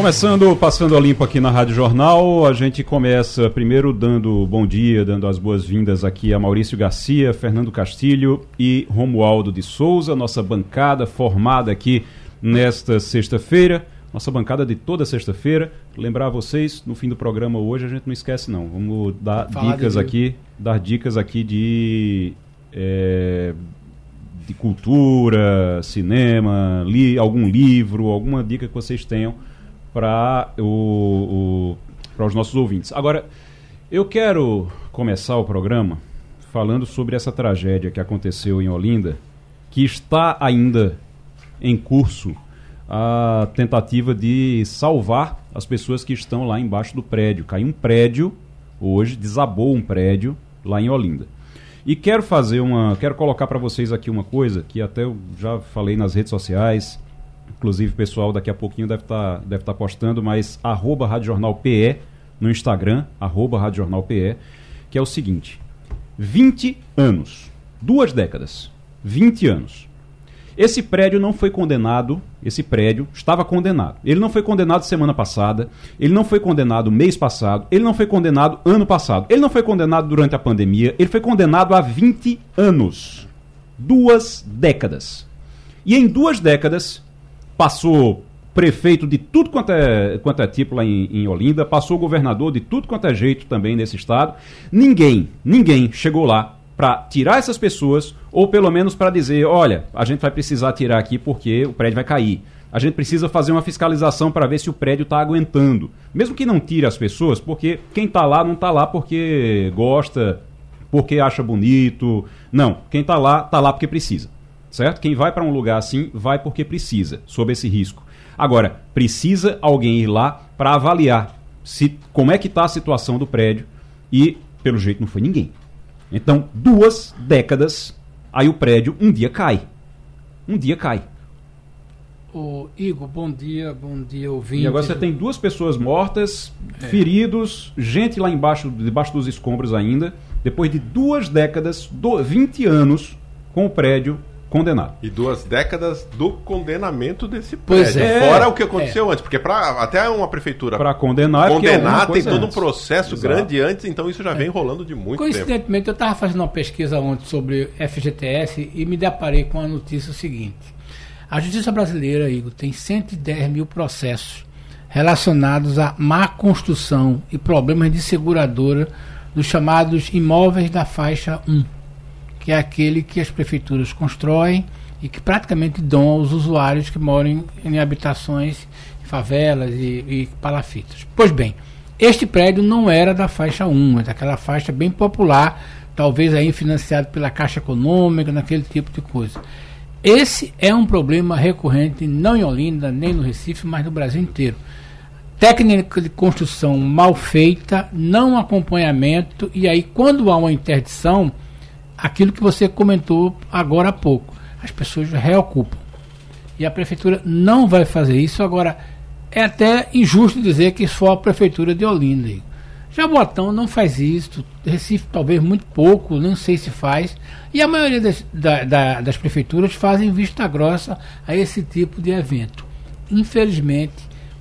Começando, passando a limpo aqui na Rádio Jornal, a gente começa primeiro dando bom dia, dando as boas-vindas aqui a Maurício Garcia, Fernando Castilho e Romualdo de Souza, nossa bancada formada aqui nesta sexta-feira, nossa bancada de toda sexta-feira. Lembrar vocês, no fim do programa hoje a gente não esquece não, vamos dar Falar dicas de... aqui, dar dicas aqui de é, de cultura, cinema, li, algum livro, alguma dica que vocês tenham para o, o, os nossos ouvintes. Agora, eu quero começar o programa falando sobre essa tragédia que aconteceu em Olinda, que está ainda em curso a tentativa de salvar as pessoas que estão lá embaixo do prédio. Caiu um prédio hoje, desabou um prédio lá em Olinda. E quero fazer uma, quero colocar para vocês aqui uma coisa que até eu já falei nas redes sociais, Inclusive, o pessoal daqui a pouquinho deve estar tá, deve tá postando, mas arroba Rádio Jornal PE no Instagram, arroba Rádio Jornal PE, que é o seguinte: 20 anos, duas décadas, 20 anos. Esse prédio não foi condenado, esse prédio estava condenado. Ele não foi condenado semana passada, ele não foi condenado mês passado, ele não foi condenado ano passado, ele não foi condenado durante a pandemia, ele foi condenado há 20 anos. Duas décadas. E em duas décadas, passou prefeito de tudo quanto é, quanto é tipo lá em, em, Olinda, passou governador de tudo quanto é jeito também nesse estado. Ninguém, ninguém chegou lá para tirar essas pessoas, ou pelo menos para dizer: olha, a gente vai precisar tirar aqui porque o prédio vai cair. A gente precisa fazer uma fiscalização para ver se o prédio está aguentando. Mesmo que não tire as pessoas, porque quem está lá não está lá porque gosta, porque acha bonito. Não, quem está lá, está lá porque precisa certo? Quem vai para um lugar assim vai porque precisa, sob esse risco. Agora, precisa alguém ir lá para avaliar se como é que está a situação do prédio e, pelo jeito, não foi ninguém. Então, duas décadas, aí o prédio um dia cai. Um dia cai. Ô, Igor, bom dia, bom dia, ouvinte. E agora você tem duas pessoas mortas, é. feridos, gente lá embaixo, debaixo dos escombros ainda, depois de duas décadas, do, 20 anos, com o prédio condenado. E duas décadas do condenamento desse prédio. É. Fora o que aconteceu é. antes, porque para até uma prefeitura para condenar, condenar tem todo antes. um processo Exato. grande antes, então isso já vem é. rolando de muito Coincidentemente, tempo. eu estava fazendo uma pesquisa ontem sobre FGTS e me deparei com a notícia seguinte. A justiça brasileira, Igor, tem 110 mil processos relacionados à má construção e problemas de seguradora dos chamados imóveis da faixa 1 que é aquele que as prefeituras constroem e que praticamente dão aos usuários que moram em, habitações, favelas e, e palafitas. Pois bem, este prédio não era da faixa 1, é daquela faixa bem popular, talvez aí financiado pela Caixa Econômica, naquele tipo de coisa. Esse é um problema recorrente, não em Olinda, nem no Recife, mas no Brasil inteiro. Técnica de construção mal feita, não acompanhamento, e aí quando há uma interdição, aquilo que você comentou agora há pouco. As pessoas reocupam. E a prefeitura não vai fazer isso. Agora, é até injusto dizer que só a prefeitura de Olinda. Jaboatão não faz isso, Recife talvez muito pouco, não sei se faz. E a maioria das, da, da, das prefeituras fazem vista grossa a esse tipo de evento. Infelizmente,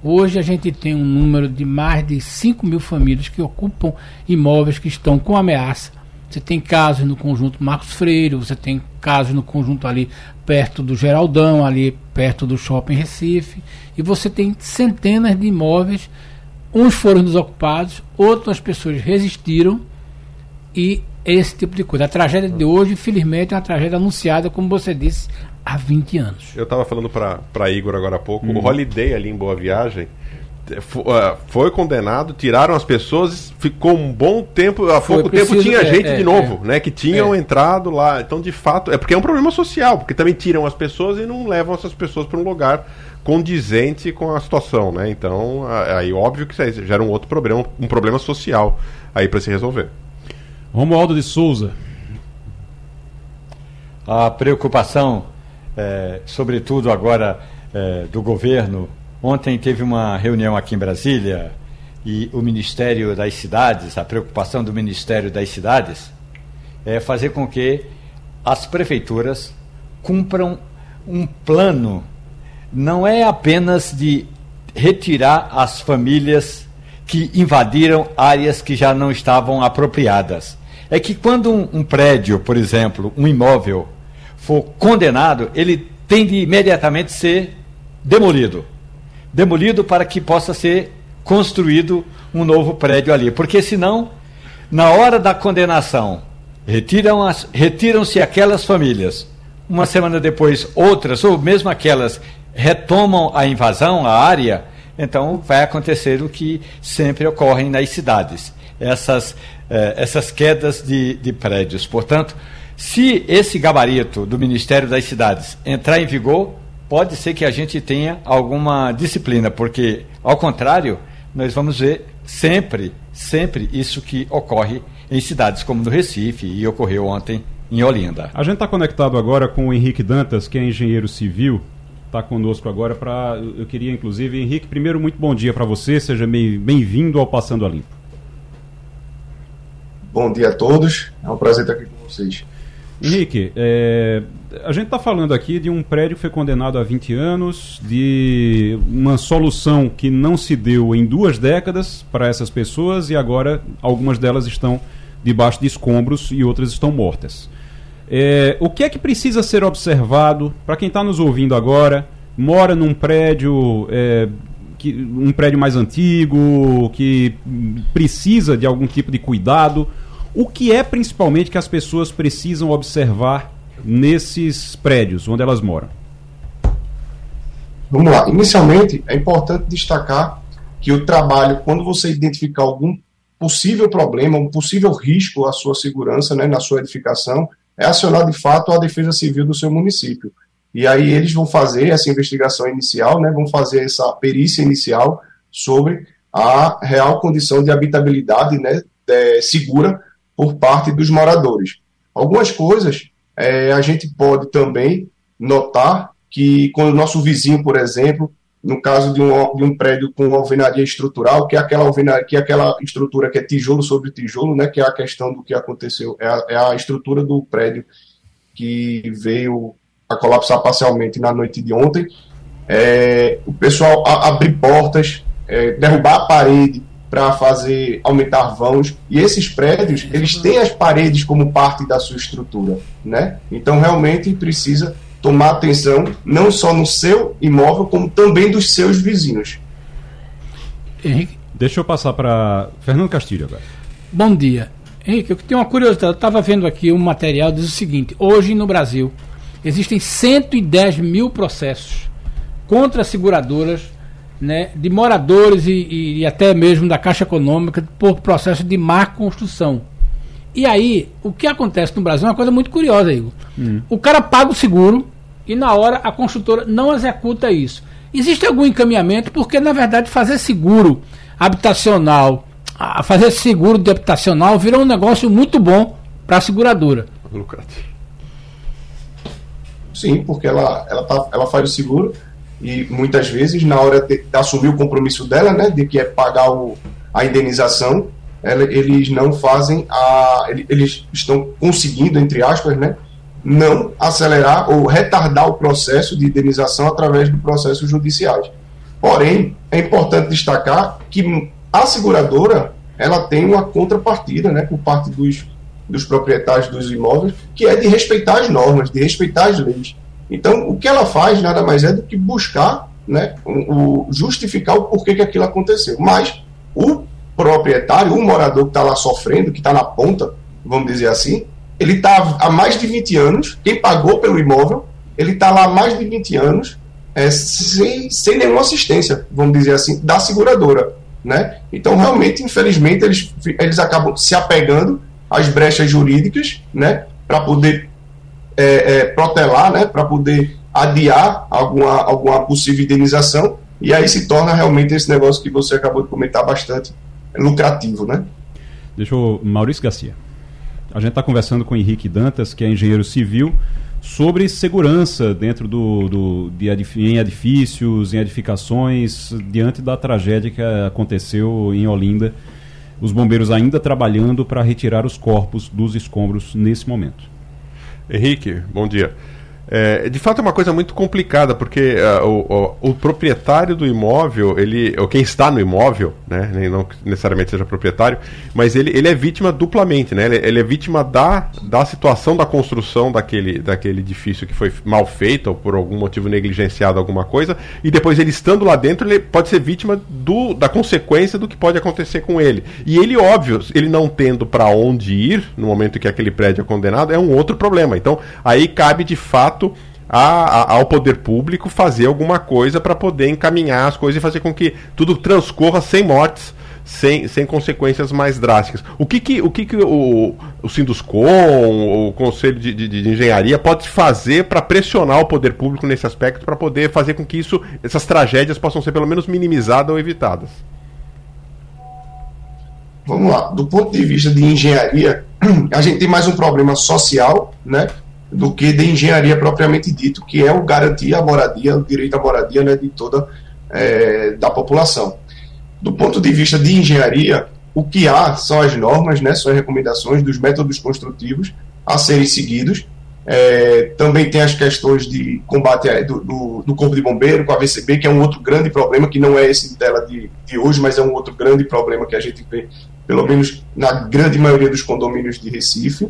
hoje a gente tem um número de mais de 5 mil famílias que ocupam imóveis que estão com ameaça você tem casos no conjunto Marcos Freire, você tem casos no conjunto ali perto do Geraldão, ali perto do Shopping Recife, e você tem centenas de imóveis, uns foram desocupados, outras pessoas resistiram e esse tipo de coisa. A tragédia de hoje, infelizmente, é uma tragédia anunciada, como você disse, há 20 anos. Eu estava falando para Igor agora há pouco, hum. o Holiday ali em Boa Viagem, é, foi condenado, tiraram as pessoas, ficou um bom tempo, há foi, pouco preciso, tempo tinha é, gente é, de novo, é, né, que tinham é. entrado lá. Então, de fato, é porque é um problema social, porque também tiram as pessoas e não levam essas pessoas para um lugar condizente com a situação, né? Então, aí óbvio que isso gera um outro problema, um problema social aí para se resolver. Romualdo de Souza. a preocupação, é, sobretudo agora é, do governo. Ontem teve uma reunião aqui em Brasília e o Ministério das Cidades, a preocupação do Ministério das Cidades é fazer com que as prefeituras cumpram um plano, não é apenas de retirar as famílias que invadiram áreas que já não estavam apropriadas. É que quando um, um prédio, por exemplo, um imóvel, for condenado, ele tem de imediatamente ser demolido. Demolido para que possa ser construído um novo prédio ali. Porque senão, na hora da condenação, retiram-se retiram aquelas famílias. Uma semana depois, outras, ou mesmo aquelas, retomam a invasão, a área, então vai acontecer o que sempre ocorre nas cidades. Essas, eh, essas quedas de, de prédios. Portanto, se esse gabarito do Ministério das Cidades entrar em vigor, pode ser que a gente tenha alguma disciplina, porque, ao contrário, nós vamos ver sempre, sempre isso que ocorre em cidades como no Recife e ocorreu ontem em Olinda. A gente está conectado agora com o Henrique Dantas, que é engenheiro civil, está conosco agora para. Eu queria, inclusive, Henrique, primeiro, muito bom dia para você, seja bem-vindo ao Passando a Limpo. Bom dia a todos, é um prazer estar aqui com vocês. Henrique, é, a gente está falando aqui de um prédio que foi condenado a 20 anos, de uma solução que não se deu em duas décadas para essas pessoas e agora algumas delas estão debaixo de escombros e outras estão mortas. É, o que é que precisa ser observado para quem está nos ouvindo agora, mora num prédio, é, que, um prédio mais antigo, que precisa de algum tipo de cuidado? O que é principalmente que as pessoas precisam observar nesses prédios onde elas moram? Vamos lá. Inicialmente, é importante destacar que o trabalho, quando você identificar algum possível problema, um possível risco à sua segurança, né, na sua edificação, é acionar de fato a Defesa Civil do seu município. E aí eles vão fazer essa investigação inicial, né, vão fazer essa perícia inicial sobre a real condição de habitabilidade né, é, segura por parte dos moradores. Algumas coisas é, a gente pode também notar que quando o nosso vizinho, por exemplo, no caso de um, de um prédio com alvenaria estrutural, que é aquela alvenaria, que é aquela estrutura que é tijolo sobre tijolo, né, que é a questão do que aconteceu, é a, é a estrutura do prédio que veio a colapsar parcialmente na noite de ontem. É, o pessoal a, abrir portas, é, derrubar a parede, para fazer aumentar vãos. E esses prédios, eles têm as paredes como parte da sua estrutura, né? Então realmente precisa tomar atenção não só no seu imóvel, como também dos seus vizinhos. Henrique. Deixa eu passar para Fernando Castilho agora. Bom dia. Henrique, eu tenho uma curiosidade. Eu estava vendo aqui um material diz o seguinte: hoje no Brasil existem 110 mil processos contra seguradoras né, de moradores e, e, até mesmo da Caixa Econômica por processo de má construção. E aí, o que acontece no Brasil é uma coisa muito curiosa, Igor. Hum. O cara paga o seguro e na hora a construtora não executa isso. Existe algum encaminhamento, porque na verdade fazer seguro habitacional, fazer seguro de habitacional virou um negócio muito bom para a seguradora. Sim, porque ela, ela, tá, ela faz o seguro e muitas vezes, na hora de, assumir o compromisso dela, né, de que é pagar o, a indenização, ela, eles não fazem a. Eles estão conseguindo, entre aspas, né, não acelerar ou retardar o processo de indenização através de processos judiciais. Porém, é importante destacar que a seguradora ela tem uma contrapartida né, por parte dos, dos proprietários dos imóveis, que é de respeitar as normas, de respeitar as leis. Então, o que ela faz nada mais é do que buscar né, o, justificar o porquê que aquilo aconteceu. Mas o proprietário, o morador que está lá sofrendo, que está na ponta, vamos dizer assim, ele está há mais de 20 anos, quem pagou pelo imóvel, ele está lá há mais de 20 anos é, sem, sem nenhuma assistência, vamos dizer assim, da seguradora. Né? Então, realmente, infelizmente, eles, eles acabam se apegando às brechas jurídicas né, para poder é, é, protelar, né, para poder adiar alguma, alguma possível indenização, e aí se torna realmente esse negócio que você acabou de comentar bastante lucrativo, né? Deixa eu, Maurício Garcia. A gente está conversando com o Henrique Dantas, que é engenheiro civil, sobre segurança dentro do, do de em edifícios, em edificações, diante da tragédia que aconteceu em Olinda. Os bombeiros ainda trabalhando para retirar os corpos dos escombros nesse momento. Henrique, bom dia. É, de fato é uma coisa muito complicada, porque uh, o, o, o, proprietário do imóvel, ele, ou quem está no imóvel, né, nem não necessariamente seja proprietário, mas ele, ele é vítima duplamente, né? Ele, ele, é vítima da, da situação da construção daquele, daquele edifício que foi mal feito ou por algum motivo negligenciado alguma coisa, e depois ele estando lá dentro, ele pode ser vítima do, da consequência do que pode acontecer com ele. E ele, óbvio, ele não tendo para onde ir no momento que aquele prédio é condenado, é um outro problema. Então, aí cabe de fato fato a, a, ao poder público fazer alguma coisa para poder encaminhar as coisas e fazer com que tudo transcorra sem mortes, sem, sem consequências mais drásticas. O que, que, o, que, que o, o Sinduscom, o Conselho de, de, de Engenharia pode fazer para pressionar o poder público nesse aspecto para poder fazer com que isso, essas tragédias possam ser pelo menos minimizadas ou evitadas? Vamos lá, do ponto de vista de engenharia, a gente tem mais um problema social, né? Do que de engenharia propriamente dito, que é o garantir a moradia, o direito à moradia né, de toda é, da população. Do ponto de vista de engenharia, o que há são as normas, né, são as recomendações dos métodos construtivos a serem seguidos. É, também tem as questões de combate do, do, do, Corpo de Bombeiro com a VCB, que é um outro grande problema, que não é esse dela de, de hoje, mas é um outro grande problema que a gente vê, pelo menos na grande maioria dos condomínios de Recife.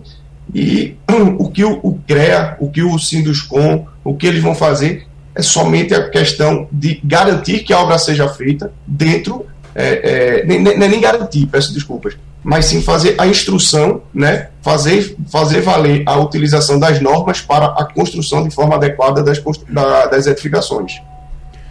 E o que o, CREA, o que o Sinduscom, o que eles vão fazer é somente a questão de garantir que a obra seja feita dentro, é, é, nem, nem, nem garantir, peço desculpas, mas sim fazer a instrução, né, fazer, fazer valer a utilização das normas para a construção de forma adequada das, da, das edificações.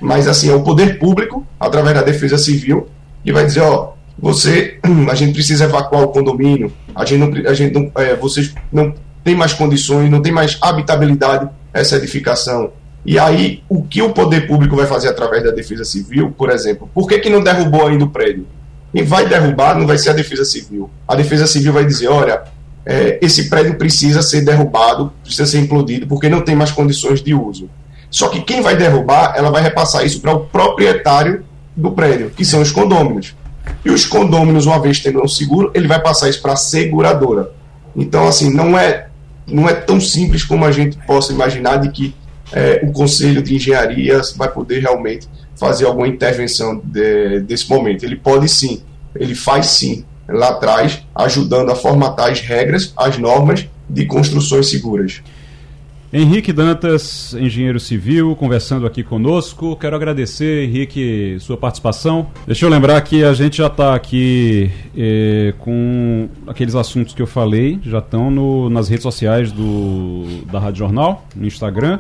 Mas assim, é o poder público, através da defesa civil, que vai dizer, ó, você, a gente precisa evacuar o condomínio, a gente não, a gente não, é, vocês não tem mais condições, não tem mais habitabilidade essa edificação. E aí, o que o poder público vai fazer através da defesa civil, por exemplo? Por que, que não derrubou ainda o prédio? Quem vai derrubar não vai ser a defesa civil. A defesa civil vai dizer: olha, é, esse prédio precisa ser derrubado, precisa ser implodido, porque não tem mais condições de uso. Só que quem vai derrubar, ela vai repassar isso para o proprietário do prédio, que são os condôminos. E os condôminos, uma vez tendo um seguro, ele vai passar isso para a seguradora. Então, assim, não é, não é tão simples como a gente possa imaginar de que é, o Conselho de Engenharia vai poder realmente fazer alguma intervenção de, desse momento. Ele pode sim, ele faz sim, lá atrás, ajudando a formatar as regras, as normas de construções seguras. Henrique Dantas, engenheiro civil, conversando aqui conosco. Quero agradecer, Henrique, sua participação. Deixa eu lembrar que a gente já está aqui eh, com aqueles assuntos que eu falei, já estão nas redes sociais do, da Rádio Jornal, no Instagram.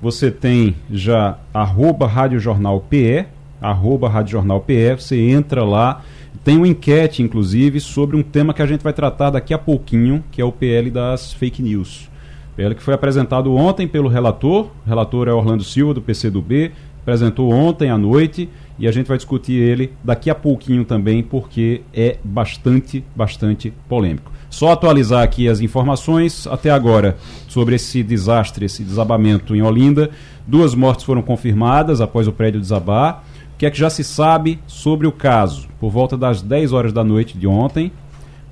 Você tem já arroba Rádio Jornal PE, arroba Rádio Jornal PE, você entra lá. Tem uma enquete, inclusive, sobre um tema que a gente vai tratar daqui a pouquinho, que é o PL das fake news. PL que foi apresentado ontem pelo relator, o relator é Orlando Silva, do PCdoB, apresentou ontem à noite e a gente vai discutir ele daqui a pouquinho também, porque é bastante, bastante polêmico. Só atualizar aqui as informações até agora sobre esse desastre, esse desabamento em Olinda. Duas mortes foram confirmadas após o prédio desabar. O que é que já se sabe sobre o caso? Por volta das 10 horas da noite de ontem,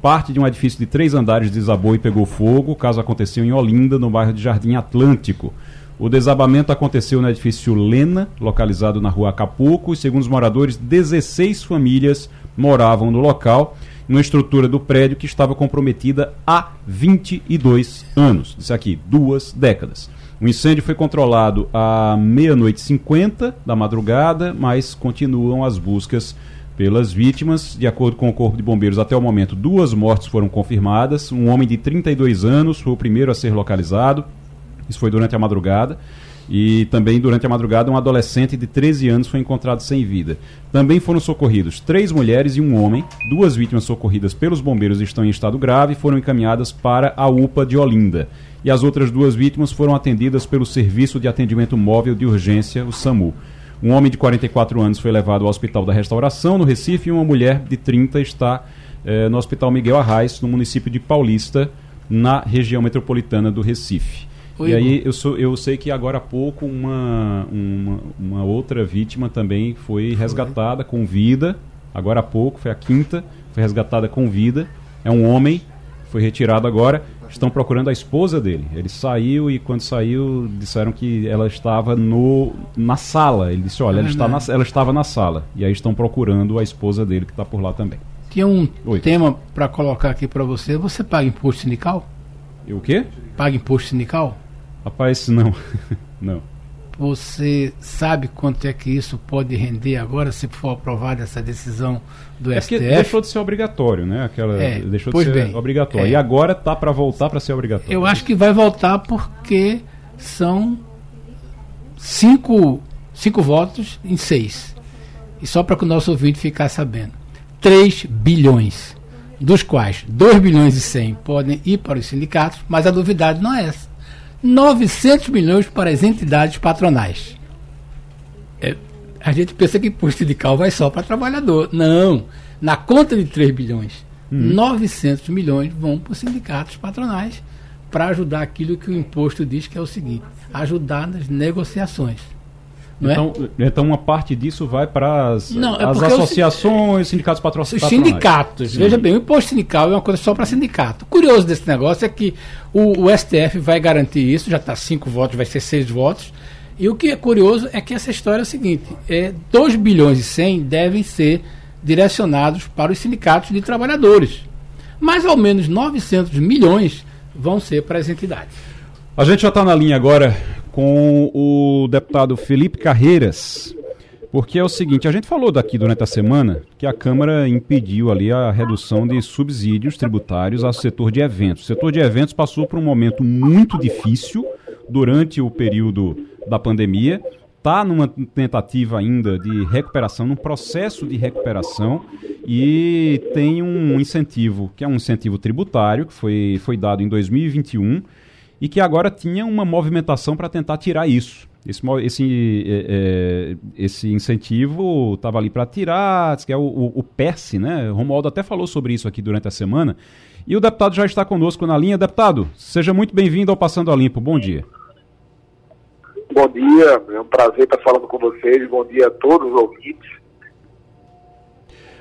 Parte de um edifício de três andares desabou e pegou fogo. O caso aconteceu em Olinda, no bairro de Jardim Atlântico. O desabamento aconteceu no edifício Lena, localizado na rua Acapulco, e segundo os moradores, 16 famílias moravam no local, numa estrutura do prédio que estava comprometida há 22 anos. Isso aqui, duas décadas. O incêndio foi controlado à meia-noite 50 da madrugada, mas continuam as buscas pelas vítimas. De acordo com o Corpo de Bombeiros, até o momento, duas mortes foram confirmadas. Um homem de 32 anos foi o primeiro a ser localizado. Isso foi durante a madrugada. E também durante a madrugada, um adolescente de 13 anos foi encontrado sem vida. Também foram socorridos três mulheres e um homem. Duas vítimas socorridas pelos bombeiros estão em estado grave e foram encaminhadas para a UPA de Olinda. E as outras duas vítimas foram atendidas pelo Serviço de Atendimento Móvel de Urgência, o SAMU. Um homem de 44 anos foi levado ao Hospital da Restauração, no Recife, e uma mulher de 30 está eh, no Hospital Miguel Arraes, no município de Paulista, na região metropolitana do Recife. Oi, e aí eu, sou, eu sei que agora há pouco uma, uma, uma outra vítima também foi resgatada com vida. Agora há pouco, foi a quinta, foi resgatada com vida. É um homem, foi retirado agora. Estão procurando a esposa dele. Ele saiu e quando saiu disseram que ela estava no, na sala. Ele disse, olha, ela, está na, ela estava na sala. E aí estão procurando a esposa dele que está por lá também. Tinha um Oi. tema para colocar aqui para você. Você paga imposto sindical? E o quê? Paga imposto sindical? Rapaz, não. não. Você sabe quanto é que isso pode render agora se for aprovada essa decisão do é STF? deixou de ser obrigatório, né? Aquela é, deixou de ser bem, obrigatório. É. E agora tá para voltar para ser obrigatório. Eu acho que vai voltar porque são cinco, cinco votos em seis. E só para que o nosso ouvinte ficar sabendo. 3 bilhões, dos quais 2 bilhões e 100 podem ir para os sindicatos, mas a novidade não é essa. 900 milhões para as entidades patronais. É, a gente pensa que imposto sindical vai só para trabalhador. Não. Na conta de 3 bilhões, hum. 900 milhões vão para os sindicatos patronais para ajudar aquilo que o imposto diz que é o seguinte: ajudar nas negociações. É? Então, é? então uma parte disso vai para as, não, é as associações, os, sindicatos patrocinadores. Sindicatos. Sim. Veja bem, o imposto sindical é uma coisa só para sindicato. O curioso desse negócio é que o, o STF vai garantir isso, já está cinco votos, vai ser seis votos. E o que é curioso é que essa história é o seguinte: é, 2 bilhões e 100 devem ser direcionados para os sindicatos de trabalhadores. Mais ou menos 900 milhões vão ser para as entidades. A gente já está na linha agora com o deputado Felipe Carreiras, porque é o seguinte, a gente falou daqui durante a semana que a Câmara impediu ali a redução de subsídios tributários ao setor de eventos. O setor de eventos passou por um momento muito difícil durante o período da pandemia, está numa tentativa ainda de recuperação, num processo de recuperação e tem um incentivo, que é um incentivo tributário, que foi, foi dado em 2021 e que agora tinha uma movimentação para tentar tirar isso. Esse, esse, é, é, esse incentivo estava ali para tirar, que é o, o, o né? O Romualdo até falou sobre isso aqui durante a semana. E o deputado já está conosco na linha. Deputado, seja muito bem-vindo ao Passando a Limpo. Bom dia. Bom dia, é um prazer estar falando com vocês. Bom dia a todos os ouvintes.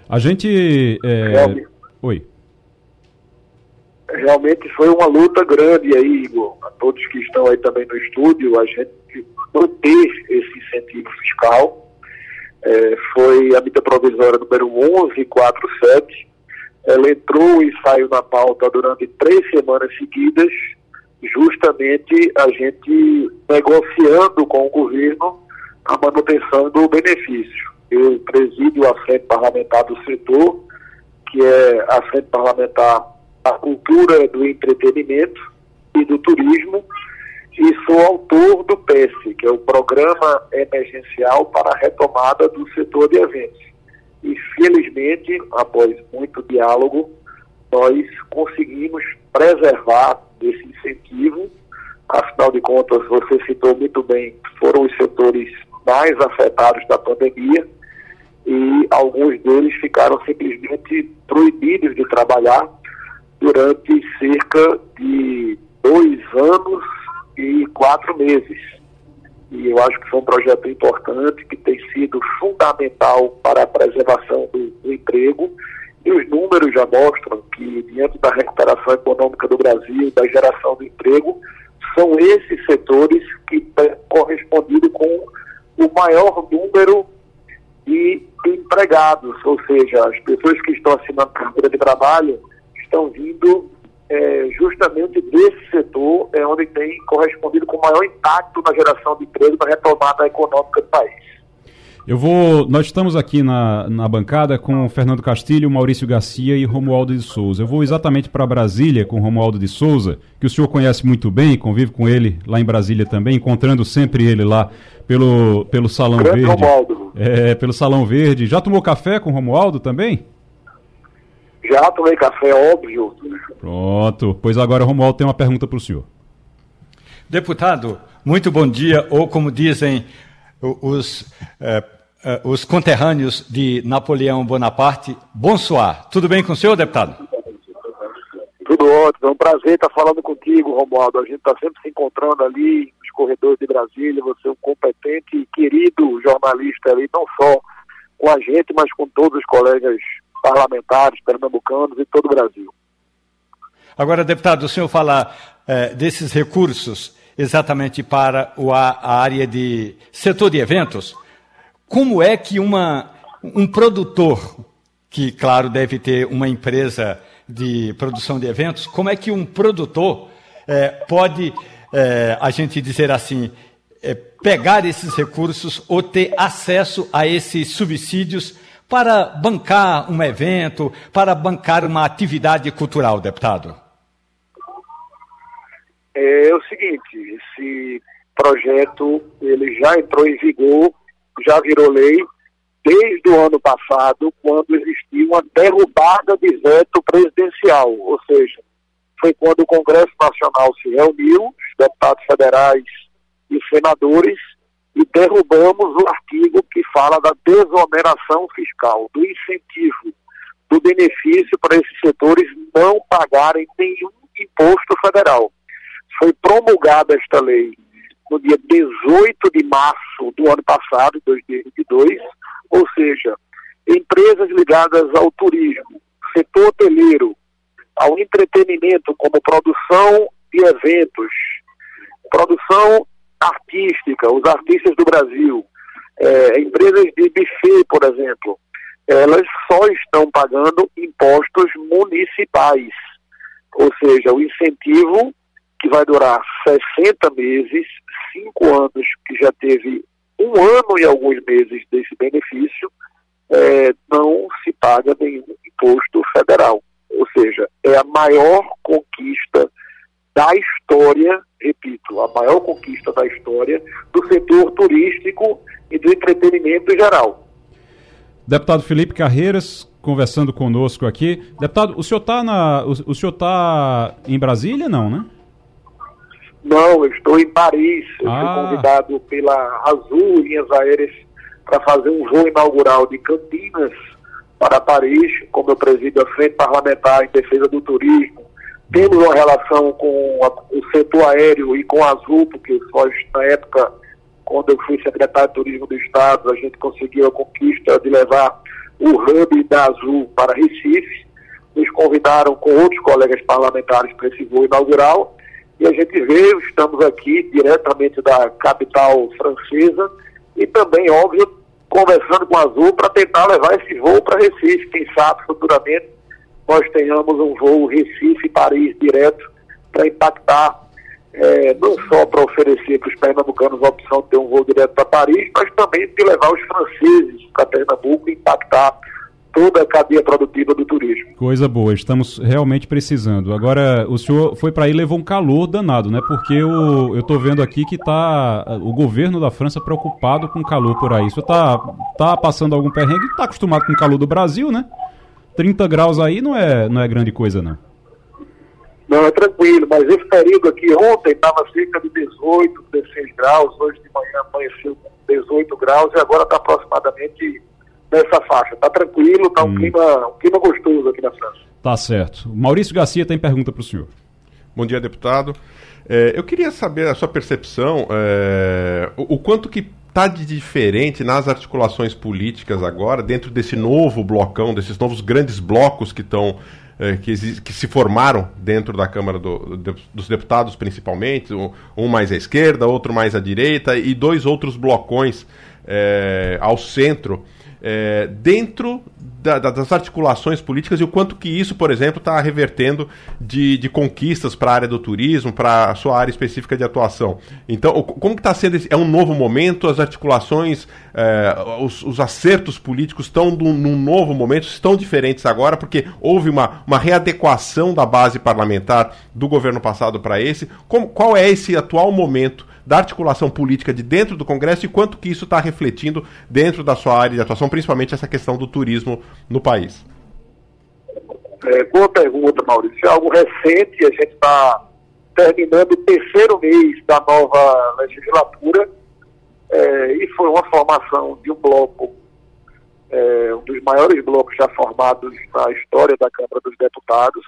A gente. É... Oi realmente foi uma luta grande aí, Igor, a todos que estão aí também no estúdio, a gente manter esse incentivo fiscal. É, foi a medida provisória número 1147. Ela entrou e saiu na pauta durante três semanas seguidas, justamente a gente negociando com o governo a manutenção do benefício. Eu presido a frente parlamentar do setor, que é a frente parlamentar a cultura do entretenimento e do turismo e sou autor do PES, que é o Programa Emergencial para a Retomada do Setor de Eventos. E felizmente, após muito diálogo, nós conseguimos preservar esse incentivo. Afinal de contas, você citou muito bem, foram os setores mais afetados da pandemia e alguns deles ficaram simplesmente proibidos de trabalhar durante cerca de dois anos e quatro meses. E eu acho que foi um projeto importante, que tem sido fundamental para a preservação do, do emprego. E os números já mostram que, diante da recuperação econômica do Brasil, da geração do emprego, são esses setores que têm correspondido com o maior número de empregados, ou seja, as pessoas que estão assinando carteira de trabalho estão vindo é, justamente desse setor, é onde tem correspondido com o maior impacto na geração de emprego na retomada econômica do país. Eu vou. Nós estamos aqui na, na bancada com Fernando Castilho, Maurício Garcia e Romualdo de Souza. Eu vou exatamente para Brasília com Romualdo de Souza, que o senhor conhece muito bem, convive com ele lá em Brasília também, encontrando sempre ele lá pelo, pelo Salão Grande Verde. Romualdo. É, pelo Salão Verde. Já tomou café com o Romualdo também? Já tomei café, óbvio. Pronto. Pois agora, Romualdo, tem uma pergunta para o senhor. Deputado, muito bom dia, ou como dizem os, eh, os conterrâneos de Napoleão Bonaparte, bonsoir. Tudo bem com o senhor, deputado? Tudo ótimo. É um prazer estar falando contigo, Romualdo. A gente está sempre se encontrando ali nos corredores de Brasília. Você é um competente e querido jornalista ali, não só com a gente, mas com todos os colegas parlamentares, pernambucanos e todo o Brasil. Agora, deputado, o senhor fala é, desses recursos exatamente para o, a área de setor de eventos. Como é que uma, um produtor, que claro deve ter uma empresa de produção de eventos, como é que um produtor é, pode, é, a gente dizer assim, pegar esses recursos ou ter acesso a esses subsídios para bancar um evento, para bancar uma atividade cultural, deputado? É o seguinte, esse projeto ele já entrou em vigor, já virou lei desde o ano passado, quando existiu uma derrubada de veto presidencial, ou seja, foi quando o Congresso Nacional se reuniu, os deputados federais e senadores, e derrubamos o artigo que fala da desoneração fiscal, do incentivo, do benefício para esses setores não pagarem nenhum imposto federal. Foi promulgada esta lei no dia 18 de março do ano passado, 2022, ou seja, empresas ligadas ao turismo, setor hoteleiro, ao entretenimento, como produção de eventos, produção artística, os artistas do Brasil, é, empresas de buffet, por exemplo, elas só estão pagando impostos municipais. Ou seja, o incentivo que vai durar 60 meses, 5 anos, que já teve um ano e alguns meses desse benefício, é, não se paga nenhum imposto federal. Ou seja, é a maior conquista da história, repito, a maior conquista da história do setor turístico e do entretenimento em geral. Deputado Felipe Carreiras, conversando conosco aqui. Deputado, o senhor está na, o, o senhor está em Brasília, não, né? Não, eu estou em Paris. Eu ah. fui convidado pela Azul Linhas Aéreas para fazer um voo inaugural de Campinas para Paris, como eu presido a Frente Parlamentar em Defesa do Turismo. Temos uma relação com a, o setor aéreo e com a Azul, porque nós, na época, quando eu fui secretário de Turismo do Estado, a gente conseguiu a conquista de levar o hub da Azul para Recife. Nos convidaram com outros colegas parlamentares para esse voo inaugural e a gente veio, estamos aqui diretamente da capital francesa e também, óbvio, conversando com a Azul para tentar levar esse voo para Recife. Quem sabe futuramente nós tenhamos um voo Recife-Paris direto para impactar, é, não só para oferecer para os pernambucanos a opção de ter um voo direto para Paris, mas também de levar os franceses para Pernambuco e impactar toda a cadeia produtiva do turismo. Coisa boa, estamos realmente precisando. Agora, o senhor foi para aí levou um calor danado, né? Porque eu estou vendo aqui que tá o governo da França preocupado com o calor por aí. O senhor tá, tá passando algum perrengue? Está acostumado com o calor do Brasil, né? 30 graus aí não é, não é grande coisa, não. Não, é tranquilo, mas esse período aqui ontem estava cerca de 18, 16 graus, hoje de manhã amanheceu com 18 graus e agora está aproximadamente nessa faixa. Tá tranquilo, tá um, hum. clima, um clima gostoso aqui na França. Tá certo. Maurício Garcia tem pergunta para o senhor. Bom dia, deputado. É, eu queria saber a sua percepção, é, o, o, quanto que está de diferente nas articulações políticas agora, dentro desse novo blocão, desses novos grandes blocos que estão é, que, que, se formaram dentro da Câmara do, de, dos Deputados, principalmente, um, um, mais à esquerda, outro mais à direita, e dois outros blocões é, ao centro é, dentro da, das articulações políticas e o quanto que isso, por exemplo, está revertendo de, de conquistas para a área do turismo, para a sua área específica de atuação. Então, como que está sendo? Esse, é um novo momento, as articulações, é, os, os, acertos políticos estão num novo momento, estão diferentes agora, porque houve uma, uma readequação da base parlamentar do governo passado para esse. Como, qual é esse atual momento da articulação política de dentro do Congresso e quanto que isso está refletindo dentro da sua área de atuação, principalmente essa questão do turismo no país? É, boa pergunta, Maurício. É algo recente, a gente está terminando o terceiro mês da nova legislatura é, e foi uma formação de um bloco, é, um dos maiores blocos já formados na história da Câmara dos Deputados.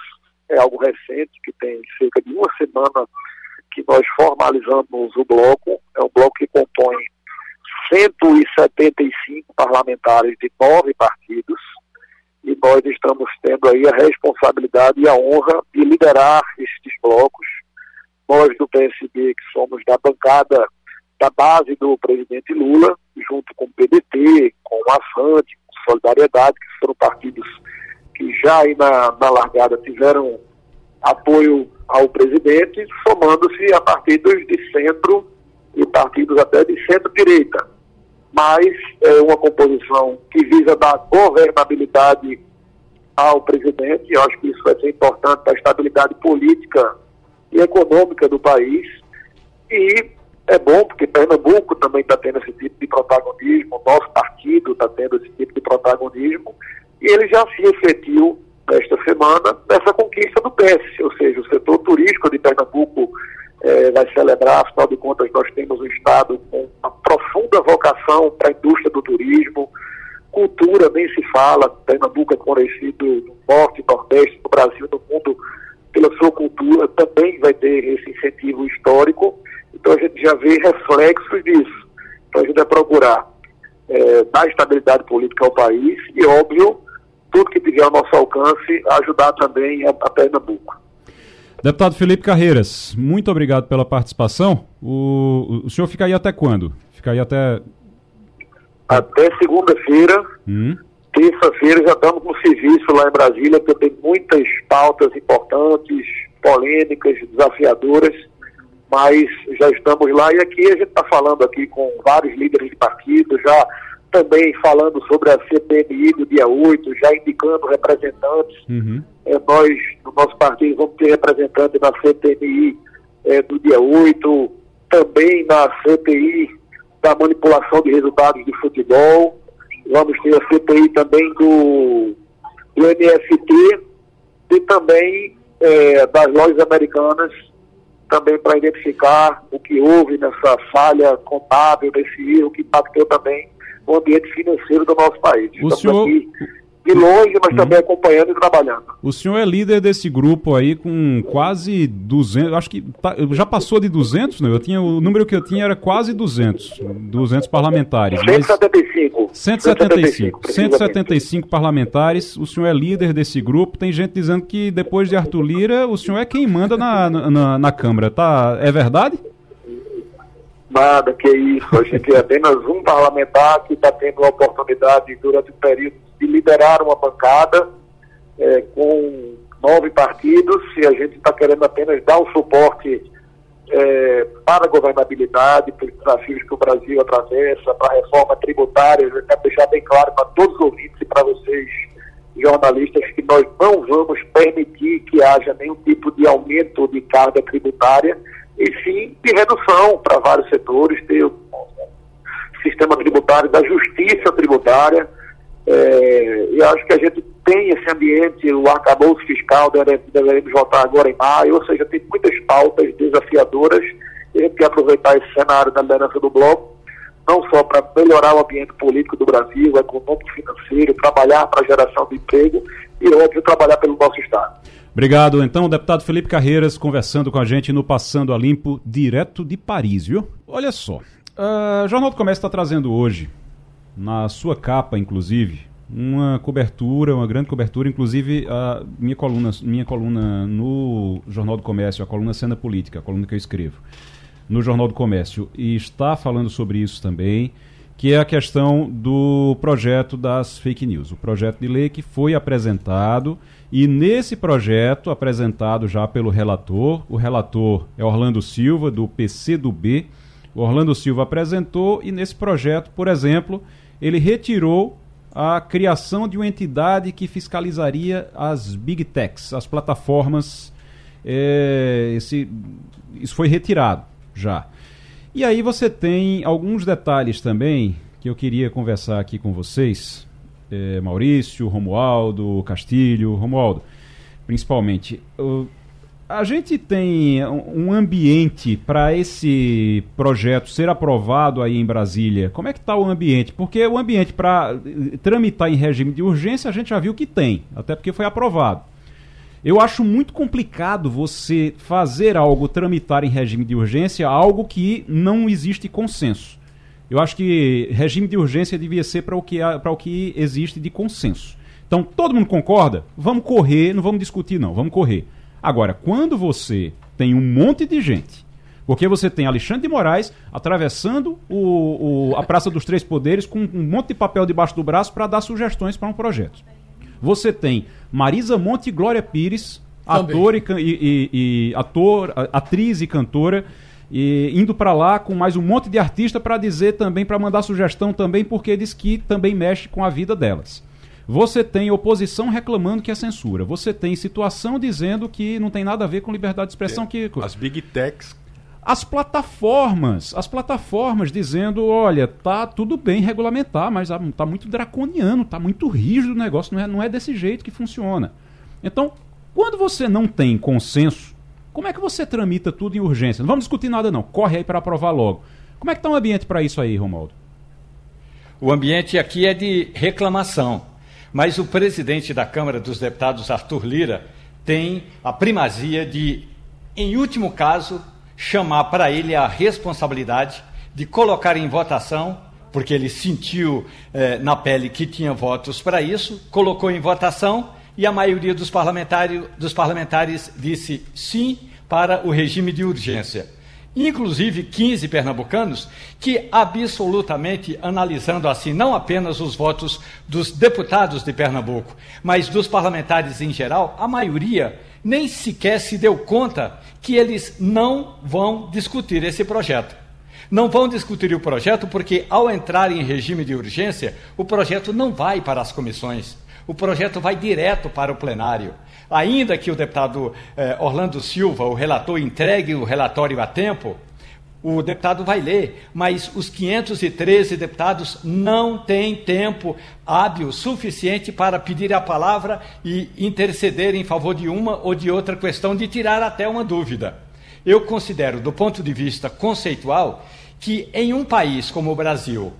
é algo recente, que tem cerca de uma semana que nós formalizamos o bloco. É um bloco que compõe 175 parlamentares de nove partidos e nós estamos tendo aí a responsabilidade e a honra de liderar esses blocos. Nós do PSB, que somos da bancada da base do presidente Lula, junto com o PDT, com o Afante, com Solidariedade, que foram partidos que já aí na, na largada tiveram apoio ao presidente, somando-se a partidos de centro e partidos até de centro-direita. Mas é uma composição que visa dar governabilidade ao presidente, eu acho que isso vai ser importante para a estabilidade política e econômica do país. E é bom porque Pernambuco também está tendo esse tipo de protagonismo, nosso partido está tendo esse tipo de protagonismo, e ele já se refletiu nesta semana nessa conquista do PES, ou seja, o setor turístico de Pernambuco eh, vai celebrar, afinal de contas nós temos um estado com uma profunda vocação para a indústria do turismo, cultura nem se fala, Pernambuco é conhecido no norte nordeste do Brasil, no mundo pela sua cultura, também vai ter esse incentivo histórico, então a gente já vê reflexos disso. Então a gente vai procurar é, dar estabilidade política ao país e, óbvio, tudo que tiver ao nosso alcance, ajudar também a, a Pernambuco. Deputado Felipe Carreiras, muito obrigado pela participação. O, o senhor fica aí até quando? Fica aí até. Até segunda-feira. Hum. Terça-feira já estamos no serviço lá em Brasília, porque tem muitas pautas importantes, polêmicas, desafiadoras mas já estamos lá e aqui a gente está falando aqui com vários líderes de partido, já também falando sobre a CPMI do dia 8, já indicando representantes. Uhum. É, nós, no nosso partido, vamos ter representante na CPMI é, do dia 8, também na CPI da manipulação de resultados de futebol. Vamos ter a CPI também do, do NFT e também é, das lojas americanas também para identificar o que houve nessa falha contábil, nesse erro que impactou também o ambiente financeiro do nosso país. O Estamos senhor... aqui de longe, mas também uhum. acompanhando e trabalhando. O senhor é líder desse grupo aí com quase 200, acho que tá, já passou de 200, né? Eu tinha, o número que eu tinha era quase 200, 200 parlamentares. 175. 175. 175 parlamentares, o senhor é líder desse grupo, tem gente dizendo que depois de Arthur Lira, o senhor é quem manda na, na, na Câmara, tá? É verdade? Nada, que isso. A gente é apenas um parlamentar que está tendo a oportunidade durante o período de liderar uma bancada é, com nove partidos e a gente está querendo apenas dar o suporte é, para a governabilidade, para os desafios que o Brasil atravessa, para a reforma tributária. Eu quero deixar bem claro para todos os ouvintes e para vocês, jornalistas, que nós não vamos permitir que haja nenhum tipo de aumento de carga tributária, e sim de redução para vários setores, ter o sistema tributário da justiça tributária é, eu acho que a gente tem esse ambiente, o arcabouço fiscal, deveremos votar agora em maio, ou seja, tem muitas pautas desafiadoras e a gente quer aproveitar esse cenário da liderança do bloco, não só para melhorar o ambiente político do Brasil, econômico, financeiro, trabalhar para a geração de emprego e, óbvio, trabalhar pelo nosso Estado. Obrigado. Então, deputado Felipe Carreiras conversando com a gente no Passando a Limpo, direto de Paris, viu? Olha só, uh, o Jornal do Comércio está trazendo hoje na sua capa, inclusive, uma cobertura, uma grande cobertura, inclusive a minha coluna, minha coluna no Jornal do Comércio, a coluna Cena Política, a coluna que eu escrevo, no Jornal do Comércio, e está falando sobre isso também, que é a questão do projeto das fake news, o projeto de lei que foi apresentado e nesse projeto apresentado já pelo relator, o relator é Orlando Silva do PCdoB, o Orlando Silva apresentou e nesse projeto, por exemplo, ele retirou a criação de uma entidade que fiscalizaria as big techs, as plataformas. É, esse, isso foi retirado já. E aí você tem alguns detalhes também que eu queria conversar aqui com vocês. É, Maurício, Romualdo, Castilho, Romualdo, principalmente. A gente tem um ambiente para esse projeto ser aprovado aí em Brasília. Como é que está o ambiente? Porque o ambiente para eh, tramitar em regime de urgência a gente já viu que tem, até porque foi aprovado. Eu acho muito complicado você fazer algo, tramitar em regime de urgência, algo que não existe consenso. Eu acho que regime de urgência devia ser para o, que, o que existe de consenso. Então, todo mundo concorda? Vamos correr, não vamos discutir, não, vamos correr. Agora, quando você tem um monte de gente, porque você tem Alexandre de Moraes atravessando o, o, a Praça dos Três Poderes com um monte de papel debaixo do braço para dar sugestões para um projeto. Você tem Marisa Monte e Glória Pires, ator e, e, e, ator, atriz e cantora, e indo para lá com mais um monte de artista para dizer também, para mandar sugestão também, porque diz que também mexe com a vida delas. Você tem oposição reclamando que é censura. Você tem situação dizendo que não tem nada a ver com liberdade de expressão. Que... As big techs as plataformas, as plataformas dizendo, olha, tá tudo bem regulamentar, mas tá muito draconiano, tá muito rígido o negócio, não é, não é desse jeito que funciona. Então, quando você não tem consenso, como é que você tramita tudo em urgência? Não vamos discutir nada não, corre aí para aprovar logo. Como é que está o ambiente para isso aí, Romualdo? O ambiente aqui é de reclamação, mas o presidente da Câmara dos Deputados, Arthur Lira, tem a primazia de, em último caso, chamar para ele a responsabilidade de colocar em votação, porque ele sentiu eh, na pele que tinha votos para isso, colocou em votação e a maioria dos parlamentares, dos parlamentares disse sim para o regime de urgência. Inclusive 15 pernambucanos que, absolutamente analisando assim, não apenas os votos dos deputados de Pernambuco, mas dos parlamentares em geral, a maioria nem sequer se deu conta que eles não vão discutir esse projeto. Não vão discutir o projeto porque, ao entrar em regime de urgência, o projeto não vai para as comissões. O projeto vai direto para o plenário. Ainda que o deputado eh, Orlando Silva, o relator, entregue o relatório a tempo, o deputado vai ler, mas os 513 deputados não têm tempo hábil suficiente para pedir a palavra e interceder em favor de uma ou de outra questão, de tirar até uma dúvida. Eu considero, do ponto de vista conceitual, que em um país como o Brasil,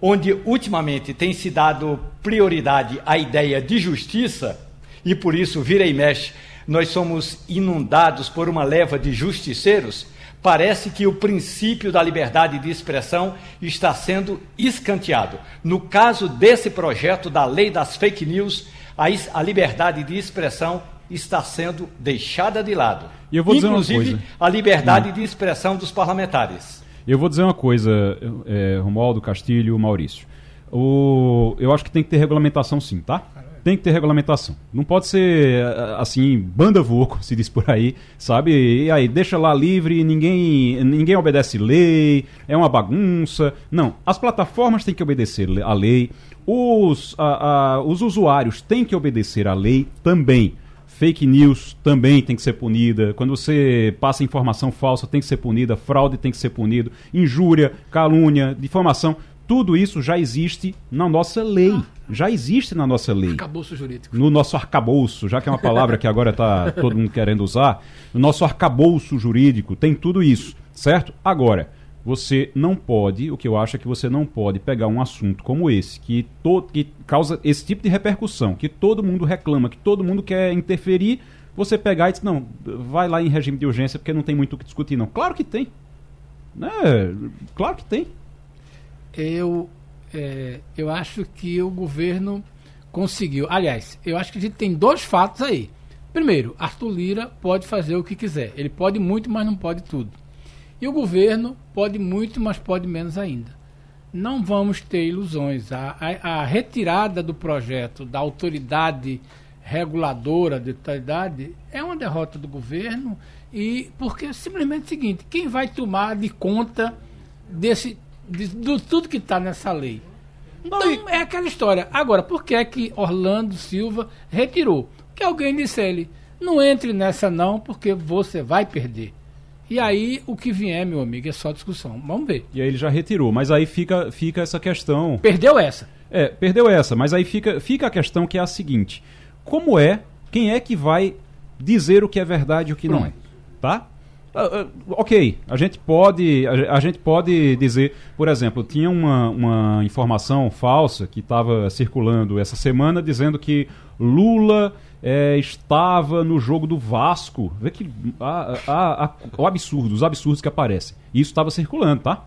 onde ultimamente tem se dado prioridade à ideia de justiça, e por isso, vira e mexe, nós somos inundados por uma leva de justiceiros parece que o princípio da liberdade de expressão está sendo escanteado. No caso desse projeto da lei das fake news, a, liberdade de expressão está sendo deixada de lado. E eu vou Inclusive, dizer uma coisa. a liberdade hum. de expressão dos parlamentares. Eu vou dizer uma coisa, é, Romualdo, Castilho, Maurício. O, eu acho que tem que ter regulamentação sim, tá? tem que ter regulamentação. Não pode ser assim, banda voco, se diz por aí, sabe? E aí, deixa lá livre, ninguém, ninguém obedece lei, é uma bagunça. Não, as plataformas têm que obedecer a lei, os, a, a, os usuários têm que obedecer a lei também. Fake news também tem que ser punida. Quando você passa informação falsa, tem que ser punida. Fraude tem que ser punido. Injúria, calúnia, difamação tudo isso já existe na nossa lei. Já existe na nossa lei. Arcabouço jurídico. No nosso arcabouço, já que é uma palavra que agora está todo mundo querendo usar. No nosso arcabouço jurídico tem tudo isso, certo? Agora, você não pode, o que eu acho é que você não pode pegar um assunto como esse, que, to, que causa esse tipo de repercussão, que todo mundo reclama, que todo mundo quer interferir, você pegar e dizer, não, vai lá em regime de urgência porque não tem muito o que discutir, não. Claro que tem. Né? Claro que tem eu, é, eu acho que o governo conseguiu. Aliás, eu acho que a gente tem dois fatos aí. Primeiro, Arthur Lira pode fazer o que quiser. Ele pode muito, mas não pode tudo. E o governo pode muito, mas pode menos ainda. Não vamos ter ilusões. A, a, a retirada do projeto da autoridade reguladora de totalidade é uma derrota do governo e porque é simplesmente o seguinte, quem vai tomar de conta desse de, de tudo que está nessa lei. Então é aquela história. Agora, por que é que Orlando Silva retirou? Que alguém disse a ele, não entre nessa não, porque você vai perder. E aí, o que vier, meu amigo, é só discussão. Vamos ver. E aí ele já retirou, mas aí fica, fica essa questão. Perdeu essa. É, perdeu essa, mas aí fica, fica a questão que é a seguinte: como é, quem é que vai dizer o que é verdade e o que não é? Tá? Uh, uh, ok, a gente pode a, gente pode dizer, por exemplo, tinha uma, uma informação falsa que estava circulando essa semana dizendo que Lula é, estava no jogo do Vasco. Vê que a, a, a, o absurdo, os absurdos que aparecem. Isso estava circulando, tá?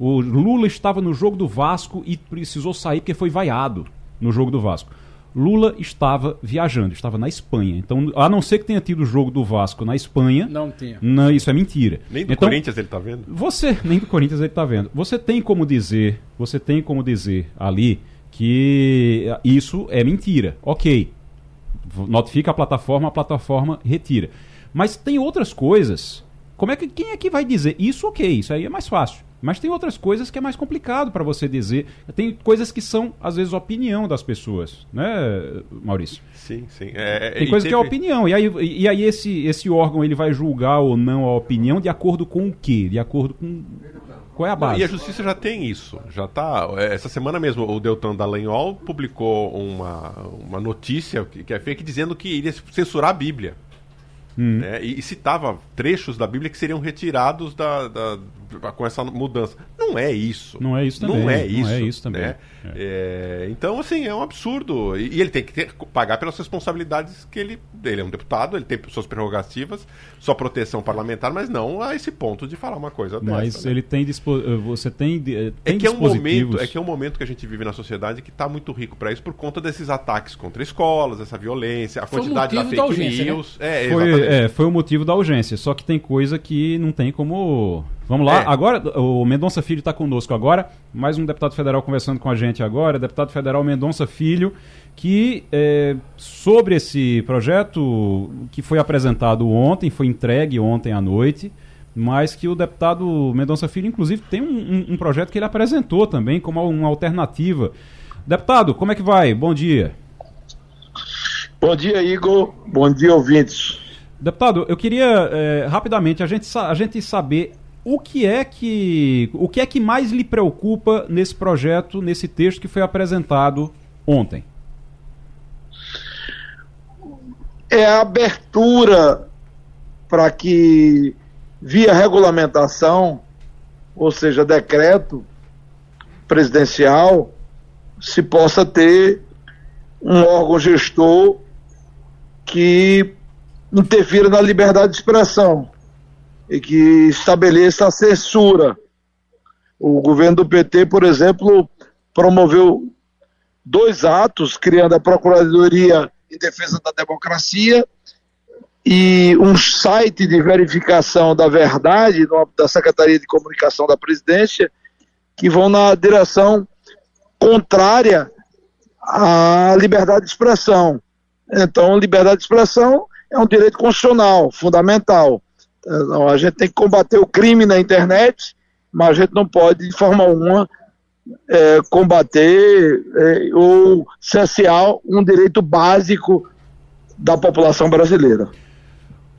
O Lula estava no jogo do Vasco e precisou sair porque foi vaiado no jogo do Vasco. Lula estava viajando, estava na Espanha. Então, a não ser que tenha tido o jogo do Vasco na Espanha. Não tinha. Não, isso é mentira. Nem do então, Corinthians ele está vendo? Você, nem do Corinthians ele está vendo. Você tem como dizer, você tem como dizer ali que isso é mentira. Ok. Notifica a plataforma, a plataforma retira. Mas tem outras coisas. Como é que quem é que vai dizer isso? Ok, isso aí é mais fácil. Mas tem outras coisas que é mais complicado para você dizer. Tem coisas que são, às vezes, opinião das pessoas, né, Maurício? Sim, sim. É, tem coisa teve... que é opinião. E aí, e aí esse, esse órgão ele vai julgar ou não a opinião de acordo com o quê? De acordo com. Qual é a base? E a justiça já tem isso. Já tá. É, essa semana mesmo, o Deltan Dallagnol publicou uma, uma notícia que é fake dizendo que iria censurar a Bíblia. Hum. Né? E, e, citava trechos da Bíblia que seriam retirados da, da, com essa mudança. Não é isso. Não é isso também. Não é isso. Não é isso também. Né? É. É, então, assim, é um absurdo. E, e ele tem que ter, pagar pelas responsabilidades que ele. Ele é um deputado, ele tem suas prerrogativas, sua proteção parlamentar, mas não a esse ponto de falar uma coisa dessa. Mas né? ele tem dispo... Eh, você tem, eh, tem é que é um momento É que é um momento que a gente vive na sociedade que está muito rico para isso por conta desses ataques contra escolas, essa violência, a foi quantidade da fake da urgência, né? news. Né? É, foi, é, foi o motivo da urgência. Só que tem coisa que não tem como Vamos lá, é. agora o Mendonça Filho está conosco agora, mais um deputado federal conversando com a gente agora, deputado federal Mendonça Filho, que é, sobre esse projeto que foi apresentado ontem, foi entregue ontem à noite, mas que o deputado Mendonça Filho, inclusive, tem um, um, um projeto que ele apresentou também como uma alternativa. Deputado, como é que vai? Bom dia. Bom dia, Igor. Bom dia, ouvintes. Deputado, eu queria é, rapidamente a gente, a gente saber o que é que o que é que mais lhe preocupa nesse projeto, nesse texto que foi apresentado ontem? É a abertura para que via regulamentação, ou seja, decreto presidencial, se possa ter um órgão gestor que interfira na liberdade de expressão e que estabeleça a censura. O governo do PT, por exemplo, promoveu dois atos criando a Procuradoria em Defesa da Democracia e um site de verificação da verdade da Secretaria de Comunicação da Presidência que vão na direção contrária à liberdade de expressão. Então, liberdade de expressão é um direito constitucional, fundamental. Não, a gente tem que combater o crime na internet, mas a gente não pode, de forma alguma, é, combater é, ou cercear um direito básico da população brasileira.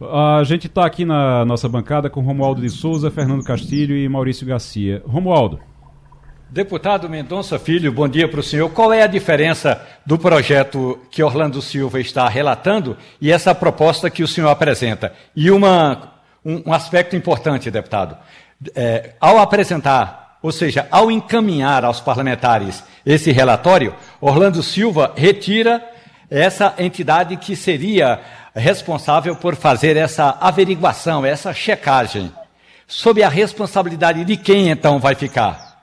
A gente está aqui na nossa bancada com Romualdo de Souza, Fernando Castilho e Maurício Garcia. Romualdo. Deputado Mendonça Filho, bom dia para o senhor. Qual é a diferença do projeto que Orlando Silva está relatando e essa proposta que o senhor apresenta? E uma um, um aspecto importante, deputado. É, ao apresentar, ou seja, ao encaminhar aos parlamentares esse relatório, Orlando Silva retira essa entidade que seria responsável por fazer essa averiguação, essa checagem. Sob a responsabilidade de quem então vai ficar?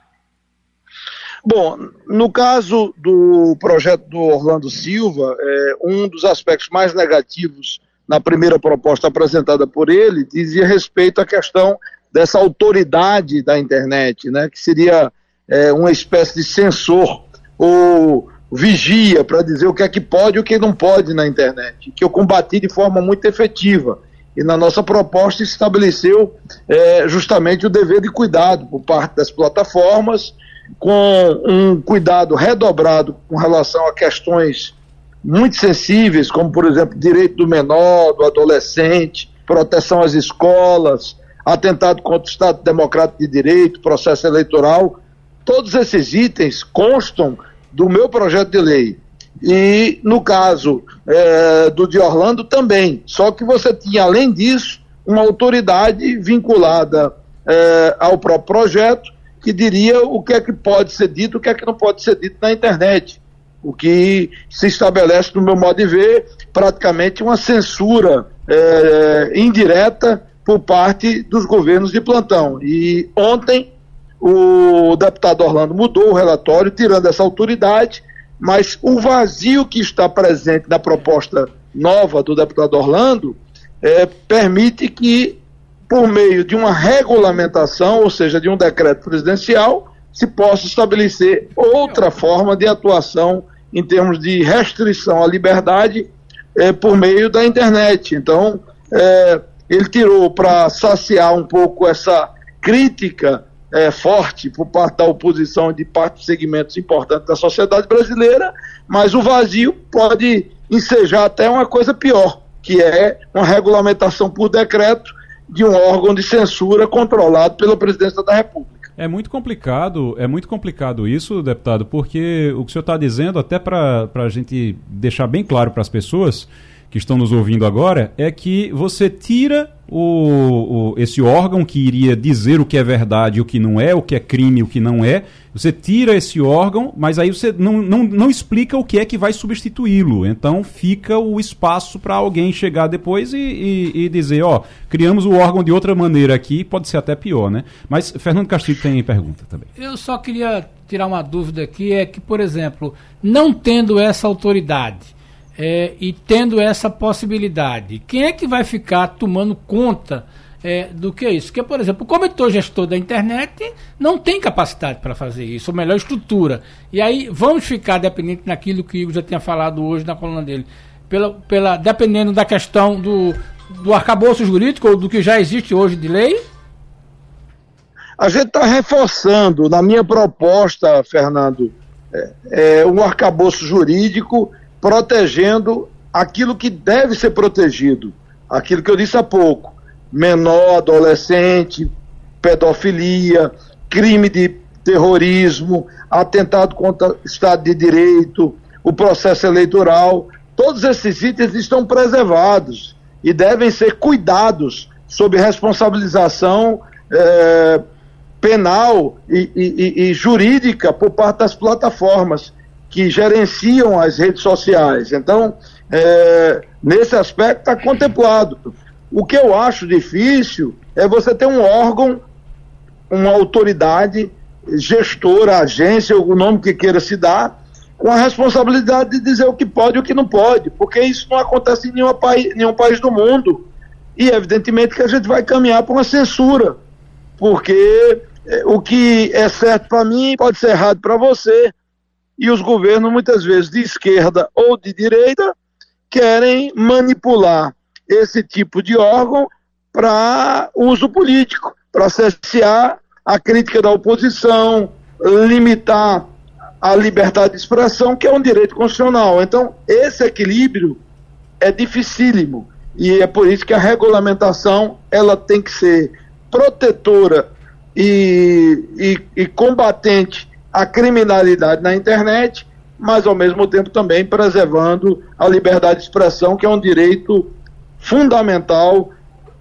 Bom, no caso do projeto do Orlando Silva, é, um dos aspectos mais negativos na primeira proposta apresentada por ele, dizia respeito à questão dessa autoridade da internet, né, que seria é, uma espécie de censor ou vigia para dizer o que é que pode e o que não pode na internet, que eu combati de forma muito efetiva. E na nossa proposta estabeleceu é, justamente o dever de cuidado por parte das plataformas, com um cuidado redobrado com relação a questões muito sensíveis, como, por exemplo, direito do menor, do adolescente, proteção às escolas, atentado contra o Estado Democrático de Direito, processo eleitoral. Todos esses itens constam do meu projeto de lei. E no caso é, do de Orlando também. Só que você tinha, além disso, uma autoridade vinculada é, ao próprio projeto que diria o que é que pode ser dito, o que é que não pode ser dito na internet. O que se estabelece, no meu modo de ver, praticamente uma censura é, indireta por parte dos governos de plantão. E ontem o deputado Orlando mudou o relatório, tirando essa autoridade, mas o vazio que está presente na proposta nova do deputado Orlando é, permite que, por meio de uma regulamentação, ou seja, de um decreto presidencial, se possa estabelecer outra forma de atuação em termos de restrição à liberdade é, por meio da internet. Então, é, ele tirou para saciar um pouco essa crítica é, forte por parte da oposição de parte de segmentos importantes da sociedade brasileira, mas o vazio pode ensejar até uma coisa pior, que é uma regulamentação por decreto de um órgão de censura controlado pela presidência da República. É muito complicado, é muito complicado isso, deputado, porque o que o senhor está dizendo, até para a gente deixar bem claro para as pessoas, que estão nos ouvindo agora é que você tira o, o, esse órgão que iria dizer o que é verdade o que não é, o que é crime o que não é. Você tira esse órgão, mas aí você não, não, não explica o que é que vai substituí-lo. Então fica o espaço para alguém chegar depois e, e, e dizer: ó, criamos o órgão de outra maneira aqui, pode ser até pior, né? Mas Fernando Castilho tem pergunta também. Eu só queria tirar uma dúvida aqui: é que, por exemplo, não tendo essa autoridade é, e tendo essa possibilidade, quem é que vai ficar tomando conta é, do que é isso? Porque, por exemplo, o comitê gestor da internet não tem capacidade para fazer isso, ou melhor, estrutura. E aí vamos ficar dependente naquilo que o Igor já tinha falado hoje na coluna dele, pela, pela, dependendo da questão do, do arcabouço jurídico ou do que já existe hoje de lei? A gente está reforçando, na minha proposta, Fernando, é, é, um arcabouço jurídico protegendo aquilo que deve ser protegido, aquilo que eu disse há pouco: menor, adolescente, pedofilia, crime de terrorismo, atentado contra o Estado de Direito, o processo eleitoral. Todos esses itens estão preservados e devem ser cuidados sob responsabilização é, penal e, e, e, jurídica por parte das plataformas que gerenciam as redes sociais. Então, é, nesse aspecto está contemplado. O que eu acho difícil é você ter um órgão, uma autoridade, gestora, agência, o nome que queira se dar, com a responsabilidade de dizer o que pode e o que não pode, porque isso não acontece em nenhum país, nenhum país do mundo. E evidentemente que a gente vai caminhar para uma censura, porque é, o que é certo para mim pode ser errado para você e os governos, muitas vezes de esquerda ou de direita, querem manipular esse tipo de órgão para uso político, para cessear a crítica da oposição, limitar a liberdade de expressão, que é um direito constitucional. Então, esse equilíbrio é dificílimo e é por isso que a regulamentação ela tem que ser protetora e, e, e combatente a criminalidade na internet, mas ao mesmo tempo também preservando a liberdade de expressão, que é um direito fundamental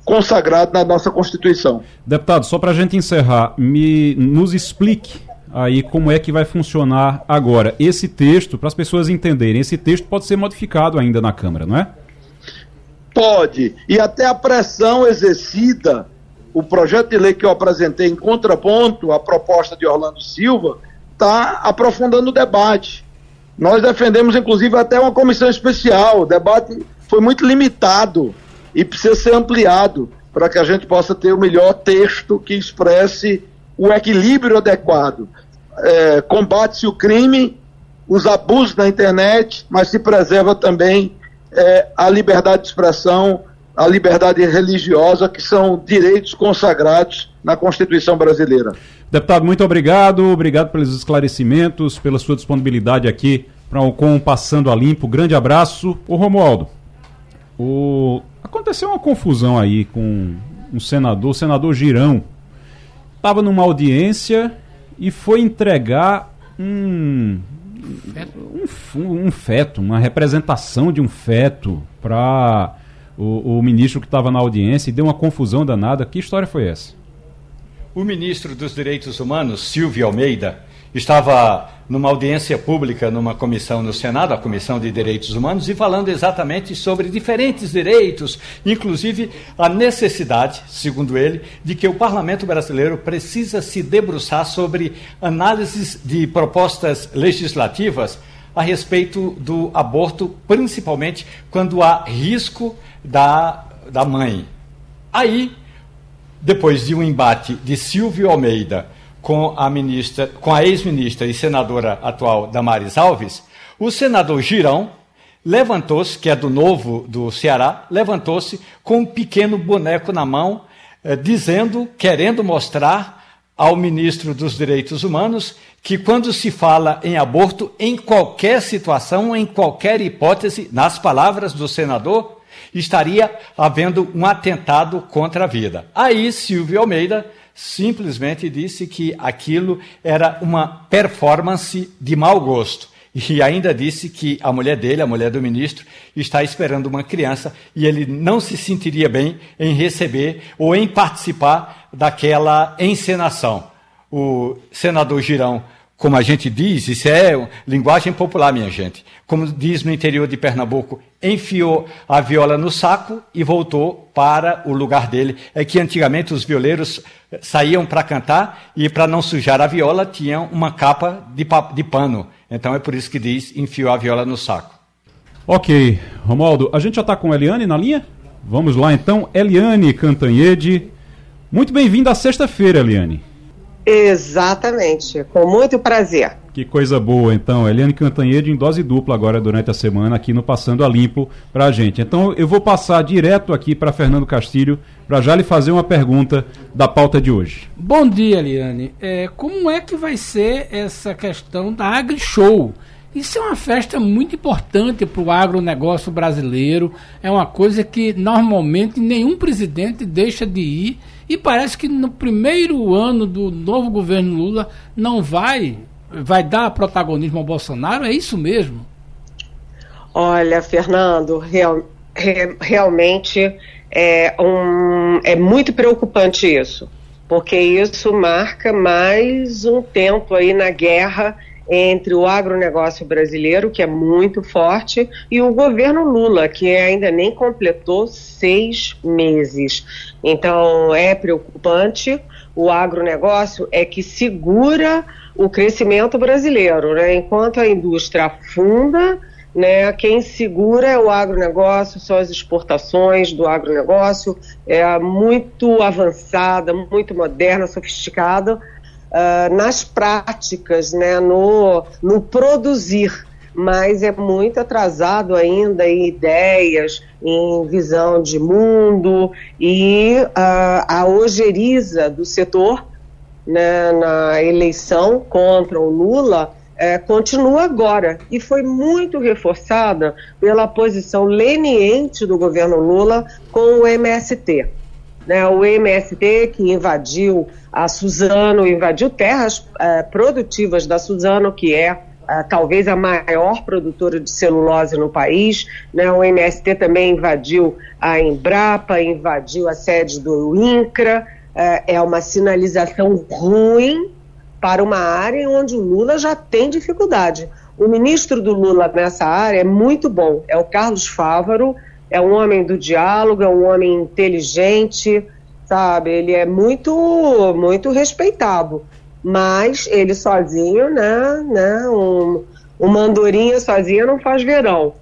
consagrado na nossa Constituição. Deputado, só para a gente encerrar, me nos explique aí como é que vai funcionar agora esse texto, para as pessoas entenderem. Esse texto pode ser modificado ainda na Câmara, não é? Pode. E até a pressão exercida, o projeto de lei que eu apresentei em contraponto à proposta de Orlando Silva, está aprofundando o debate. Nós defendemos, inclusive, até uma comissão especial. O debate foi muito limitado e precisa ser ampliado para que a gente possa ter o melhor texto que expresse o equilíbrio adequado. É, Combate-se o crime, os abusos na internet, mas se preserva também é, a liberdade de expressão, a liberdade religiosa, que são direitos consagrados na Constituição brasileira. Deputado, muito obrigado. Obrigado pelos esclarecimentos, pela sua disponibilidade aqui para o Com Passando a Limpo. Grande abraço. Ô Romualdo, o... aconteceu uma confusão aí com um senador, o senador Girão. Estava numa audiência e foi entregar um, um, um feto, uma representação de um feto para o, o ministro que estava na audiência e deu uma confusão danada. Que história foi essa? O ministro dos Direitos Humanos, Silvio Almeida, estava numa audiência pública numa comissão no Senado, a Comissão de Direitos Humanos, e falando exatamente sobre diferentes direitos, inclusive a necessidade, segundo ele, de que o parlamento brasileiro precisa se debruçar sobre análises de propostas legislativas a respeito do aborto, principalmente quando há risco da, da mãe. Aí, depois de um embate de Silvio Almeida com a ministra, com a ex-ministra e senadora atual Damares Alves, o senador Girão levantou-se, que é do novo do Ceará, levantou-se com um pequeno boneco na mão, eh, dizendo, querendo mostrar ao ministro dos Direitos Humanos que quando se fala em aborto, em qualquer situação, em qualquer hipótese, nas palavras do senador, estaria havendo um atentado contra a vida. Aí Silvio Almeida simplesmente disse que aquilo era uma performance de mau gosto. E ainda disse que a mulher dele, a mulher do ministro, está esperando uma criança e ele não se sentiria bem em receber ou em participar daquela encenação. O senador Girão como a gente diz, isso é linguagem popular, minha gente. Como diz no interior de Pernambuco, enfiou a viola no saco e voltou para o lugar dele. É que antigamente os violeiros saíam para cantar e para não sujar a viola tinham uma capa de, de pano. Então é por isso que diz enfiou a viola no saco. Ok, Romualdo, a gente já está com Eliane na linha? Vamos lá então, Eliane Cantanhede. Muito bem-vinda à sexta-feira, Eliane. Exatamente, com muito prazer. Que coisa boa, então. Eliane Cantanhede em dose dupla agora durante a semana aqui no Passando a Limpo para a gente. Então eu vou passar direto aqui para Fernando Castilho para já lhe fazer uma pergunta da pauta de hoje. Bom dia, Eliane. É, como é que vai ser essa questão da AgriShow? Isso é uma festa muito importante para o agronegócio brasileiro. É uma coisa que normalmente nenhum presidente deixa de ir e parece que no primeiro ano do novo governo Lula não vai vai dar protagonismo ao Bolsonaro, é isso mesmo? Olha, Fernando, real, re, realmente é, um, é muito preocupante isso, porque isso marca mais um tempo aí na guerra entre o agronegócio brasileiro, que é muito forte, e o governo Lula, que ainda nem completou seis meses. Então, é preocupante. O agronegócio é que segura o crescimento brasileiro, né? enquanto a indústria afunda. Né, quem segura é o agronegócio, são as exportações do agronegócio, é muito avançada, muito moderna, sofisticada, uh, nas práticas, né, no, no produzir, mas é muito atrasado ainda em ideias, em visão de mundo. E uh, a ojeriza do setor né, na eleição contra o Lula é, continua agora. E foi muito reforçada pela posição leniente do governo Lula com o MST né, o MST que invadiu a Suzano, invadiu terras é, produtivas da Suzano, que é, é talvez a maior produtora de celulose no país. Né, o MST também invadiu a Embrapa, invadiu a sede do INCRA. É, é uma sinalização ruim para uma área onde o Lula já tem dificuldade. O ministro do Lula nessa área é muito bom, é o Carlos Fávaro, é um homem do diálogo, é um homem inteligente, sabe? Ele é muito, muito respeitado. Mas ele sozinho, né? né um, uma andorinha sozinha não faz verão.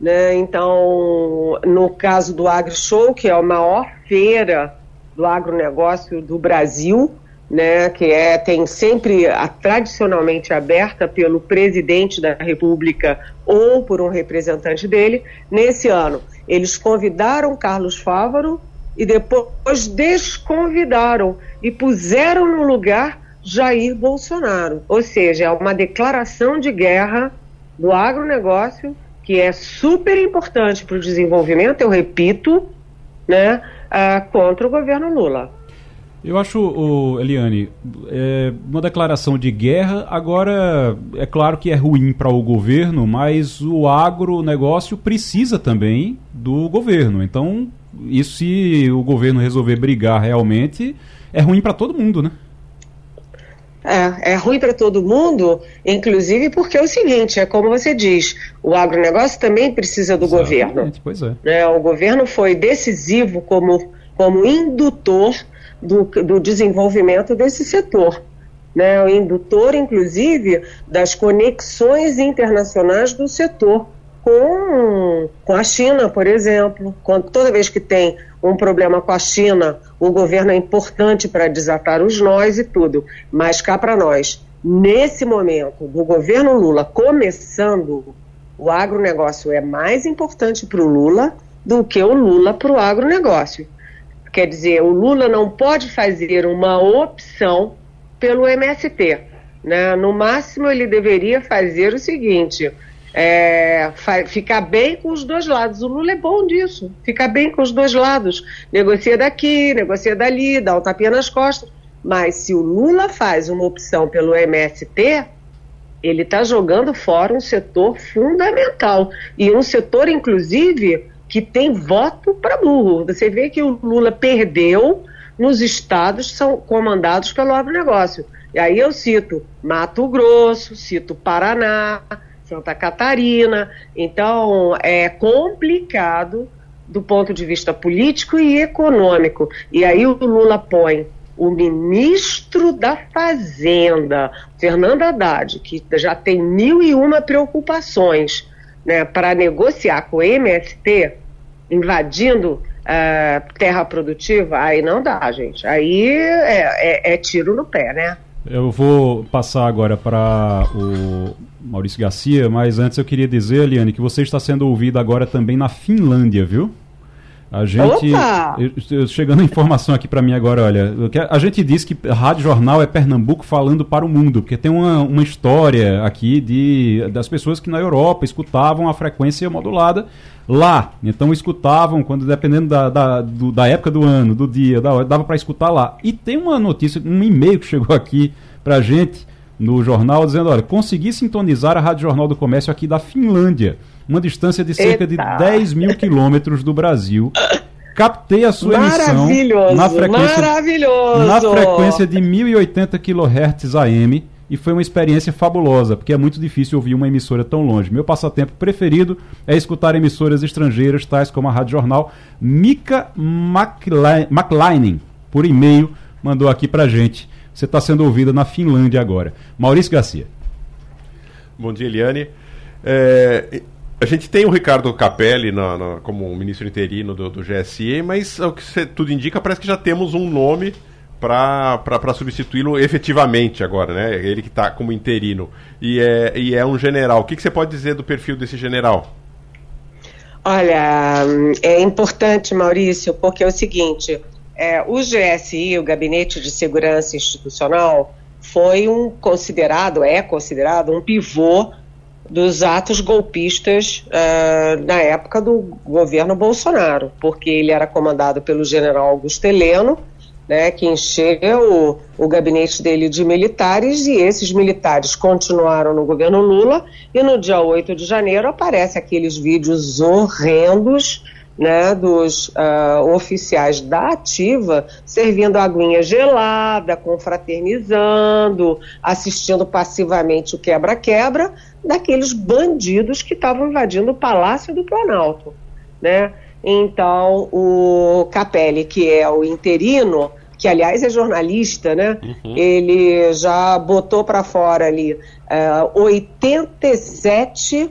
Né? Então, no caso do AgriShow, que é a maior feira do agronegócio do Brasil, né, que é, tem sempre a, tradicionalmente aberta pelo presidente da República ou por um representante dele. Nesse ano, eles convidaram Carlos Fávaro e depois desconvidaram e puseram no lugar Jair Bolsonaro. Ou seja, é uma declaração de guerra do agronegócio que é super importante para o desenvolvimento, eu repito, né, uh, contra o governo Lula. Eu acho, oh, Eliane, é uma declaração de guerra. Agora, é claro que é ruim para o governo, mas o agronegócio precisa também do governo. Então, isso se o governo resolver brigar realmente, é ruim para todo mundo, né? É, é ruim para todo mundo, inclusive porque é o seguinte, é como você diz, o agronegócio também precisa do Exatamente, governo. Pois é. é. O governo foi decisivo como, como indutor do, do desenvolvimento desse setor. Né, o indutor, inclusive, das conexões internacionais do setor com, com a China, por exemplo. Quando, toda vez que tem um problema com a China, o governo é importante para desatar os nós e tudo. Mas cá para nós, nesse momento do governo Lula começando, o agronegócio é mais importante para o Lula do que o Lula para o agronegócio. Quer dizer, o Lula não pode fazer uma opção pelo MST. Né? No máximo, ele deveria fazer o seguinte: é, ficar bem com os dois lados. O Lula é bom disso, ficar bem com os dois lados. Negocia daqui, negocia dali, dá um tapinha nas costas. Mas se o Lula faz uma opção pelo MST, ele está jogando fora um setor fundamental. E um setor, inclusive, que tem voto para burro. Você vê que o Lula perdeu nos estados que são comandados pelo agronegócio. E aí eu cito Mato Grosso, cito Paraná, Santa Catarina. Então é complicado do ponto de vista político e econômico. E aí o Lula põe o ministro da Fazenda, Fernando Haddad, que já tem mil e uma preocupações né, para negociar com o MST, invadindo uh, terra produtiva, aí não dá, gente. Aí é, é, é tiro no pé, né? Eu vou passar agora para o Maurício Garcia, mas antes eu queria dizer, Eliane, que você está sendo ouvido agora também na Finlândia, viu? A gente. Eu, chegando a informação aqui para mim agora, olha. A gente diz que Rádio Jornal é Pernambuco falando para o mundo, porque tem uma, uma história aqui de, das pessoas que na Europa escutavam a frequência modulada lá. Então escutavam, quando dependendo da, da, do, da época do ano, do dia, da hora, dava para escutar lá. E tem uma notícia, um e-mail que chegou aqui para gente no jornal dizendo: olha, consegui sintonizar a Rádio Jornal do Comércio aqui da Finlândia uma distância de cerca Eita. de 10 mil quilômetros do Brasil. Captei a sua emissão na frequência, na frequência de 1080 kHz AM e foi uma experiência fabulosa, porque é muito difícil ouvir uma emissora tão longe. Meu passatempo preferido é escutar emissoras estrangeiras, tais como a Rádio Jornal. Mika McLean, por e-mail, mandou aqui pra gente. Você está sendo ouvida na Finlândia agora. Maurício Garcia. Bom dia, Eliane. É, a gente tem o Ricardo Capelli na, na, como ministro interino do, do GSE, mas o que cê, tudo indica parece que já temos um nome para substituí-lo efetivamente agora, né? Ele que está como interino. E é, e é um general. O que, que você pode dizer do perfil desse general? Olha, é importante, Maurício, porque é o seguinte: é, o GSI, o Gabinete de Segurança Institucional, foi um considerado, é considerado um pivô dos atos golpistas uh, na época do governo Bolsonaro, porque ele era comandado pelo general Augusto Heleno, né, que encheu o, o gabinete dele de militares, e esses militares continuaram no governo Lula, e no dia 8 de janeiro aparecem aqueles vídeos horrendos né, dos uh, oficiais da ativa servindo aguinha gelada, confraternizando, assistindo passivamente o quebra-quebra daqueles bandidos que estavam invadindo o Palácio do Planalto. Né? Então, o Capelli, que é o interino, que aliás é jornalista, né? Uhum. Ele já botou para fora ali uh, eh, 87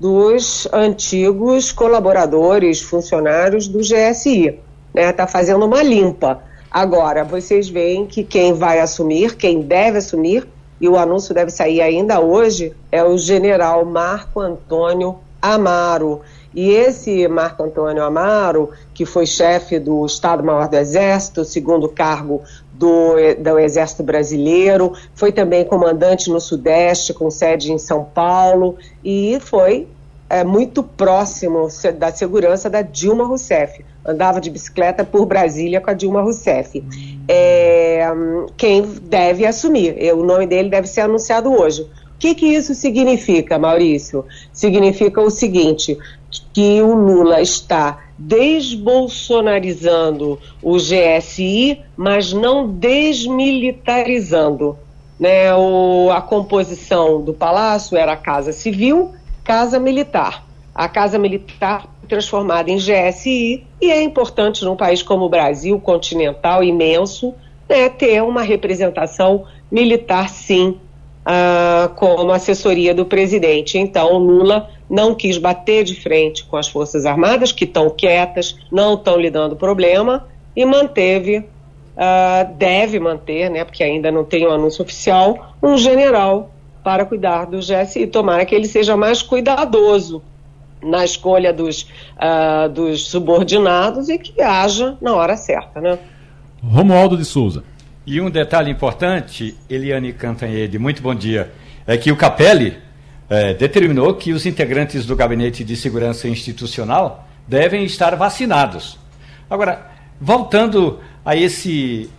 dos antigos colaboradores, funcionários do GSI. Está né? Tá fazendo uma limpa. Agora, vocês veem que quem vai assumir, quem deve assumir, e o anúncio deve sair ainda hoje, é o general Marco Antônio Amaro. E esse Marco Antônio Amaro, que foi chefe do Estado-Maior do Exército, segundo cargo do, do Exército Brasileiro, foi também comandante no Sudeste, com sede em São Paulo, e foi é, muito próximo da segurança da Dilma Rousseff. Andava de bicicleta por Brasília com a Dilma Rousseff. é, quem deve assumir. O nome dele deve ser anunciado hoje. O que, que isso significa, Maurício? Significa o seguinte: que o Lula está desbolsonarizando o GSI, mas não desmilitarizando. Né? O, a composição do palácio era Casa Civil, Casa Militar. A Casa Militar transformada em GSI e é importante num país como o Brasil, continental, imenso, né, ter uma representação militar, sim, uh, como assessoria do presidente. Então, Lula não quis bater de frente com as Forças Armadas, que estão quietas, não estão lhe dando problema, e manteve, uh, deve manter, né, porque ainda não tem um anúncio oficial, um general para cuidar do GSI. Tomara que ele seja mais cuidadoso na escolha dos, uh, dos subordinados e que haja na hora certa, né? Romualdo de Souza. E um detalhe importante, Eliane Cantanhede, muito bom dia, é que o Capelli é, determinou que os integrantes do Gabinete de Segurança Institucional devem estar vacinados. Agora, voltando a esse,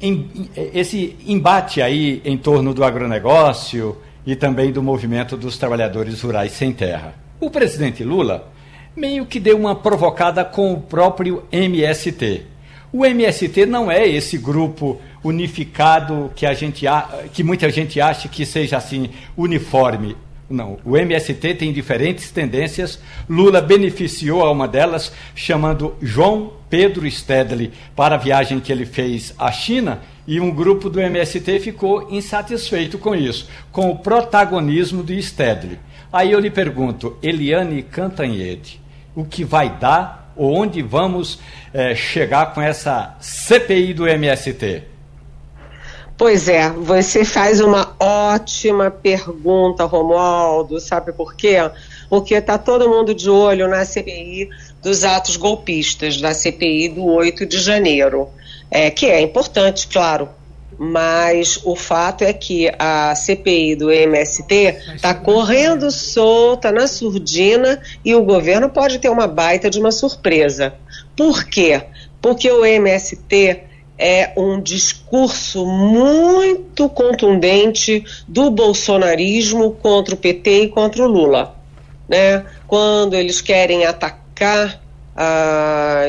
em, esse embate aí em torno do agronegócio e também do movimento dos trabalhadores rurais sem terra. O presidente Lula meio que deu uma provocada com o próprio MST. O MST não é esse grupo unificado que a gente que muita gente acha que seja assim uniforme. Não, o MST tem diferentes tendências. Lula beneficiou a uma delas, chamando João Pedro Stedley para a viagem que ele fez à China, e um grupo do MST ficou insatisfeito com isso, com o protagonismo de Stedley. Aí eu lhe pergunto, Eliane Cantanhede, o que vai dar ou onde vamos é, chegar com essa CPI do MST? Pois é, você faz uma ótima pergunta, Romualdo. Sabe por quê? Porque está todo mundo de olho na CPI dos atos golpistas, da CPI do 8 de janeiro. É, que é importante, claro, mas o fato é que a CPI do MST está correndo solta na surdina e o governo pode ter uma baita de uma surpresa. Por quê? Porque o MST é um discurso muito contundente do bolsonarismo contra o PT e contra o Lula. Né? Quando eles querem atacar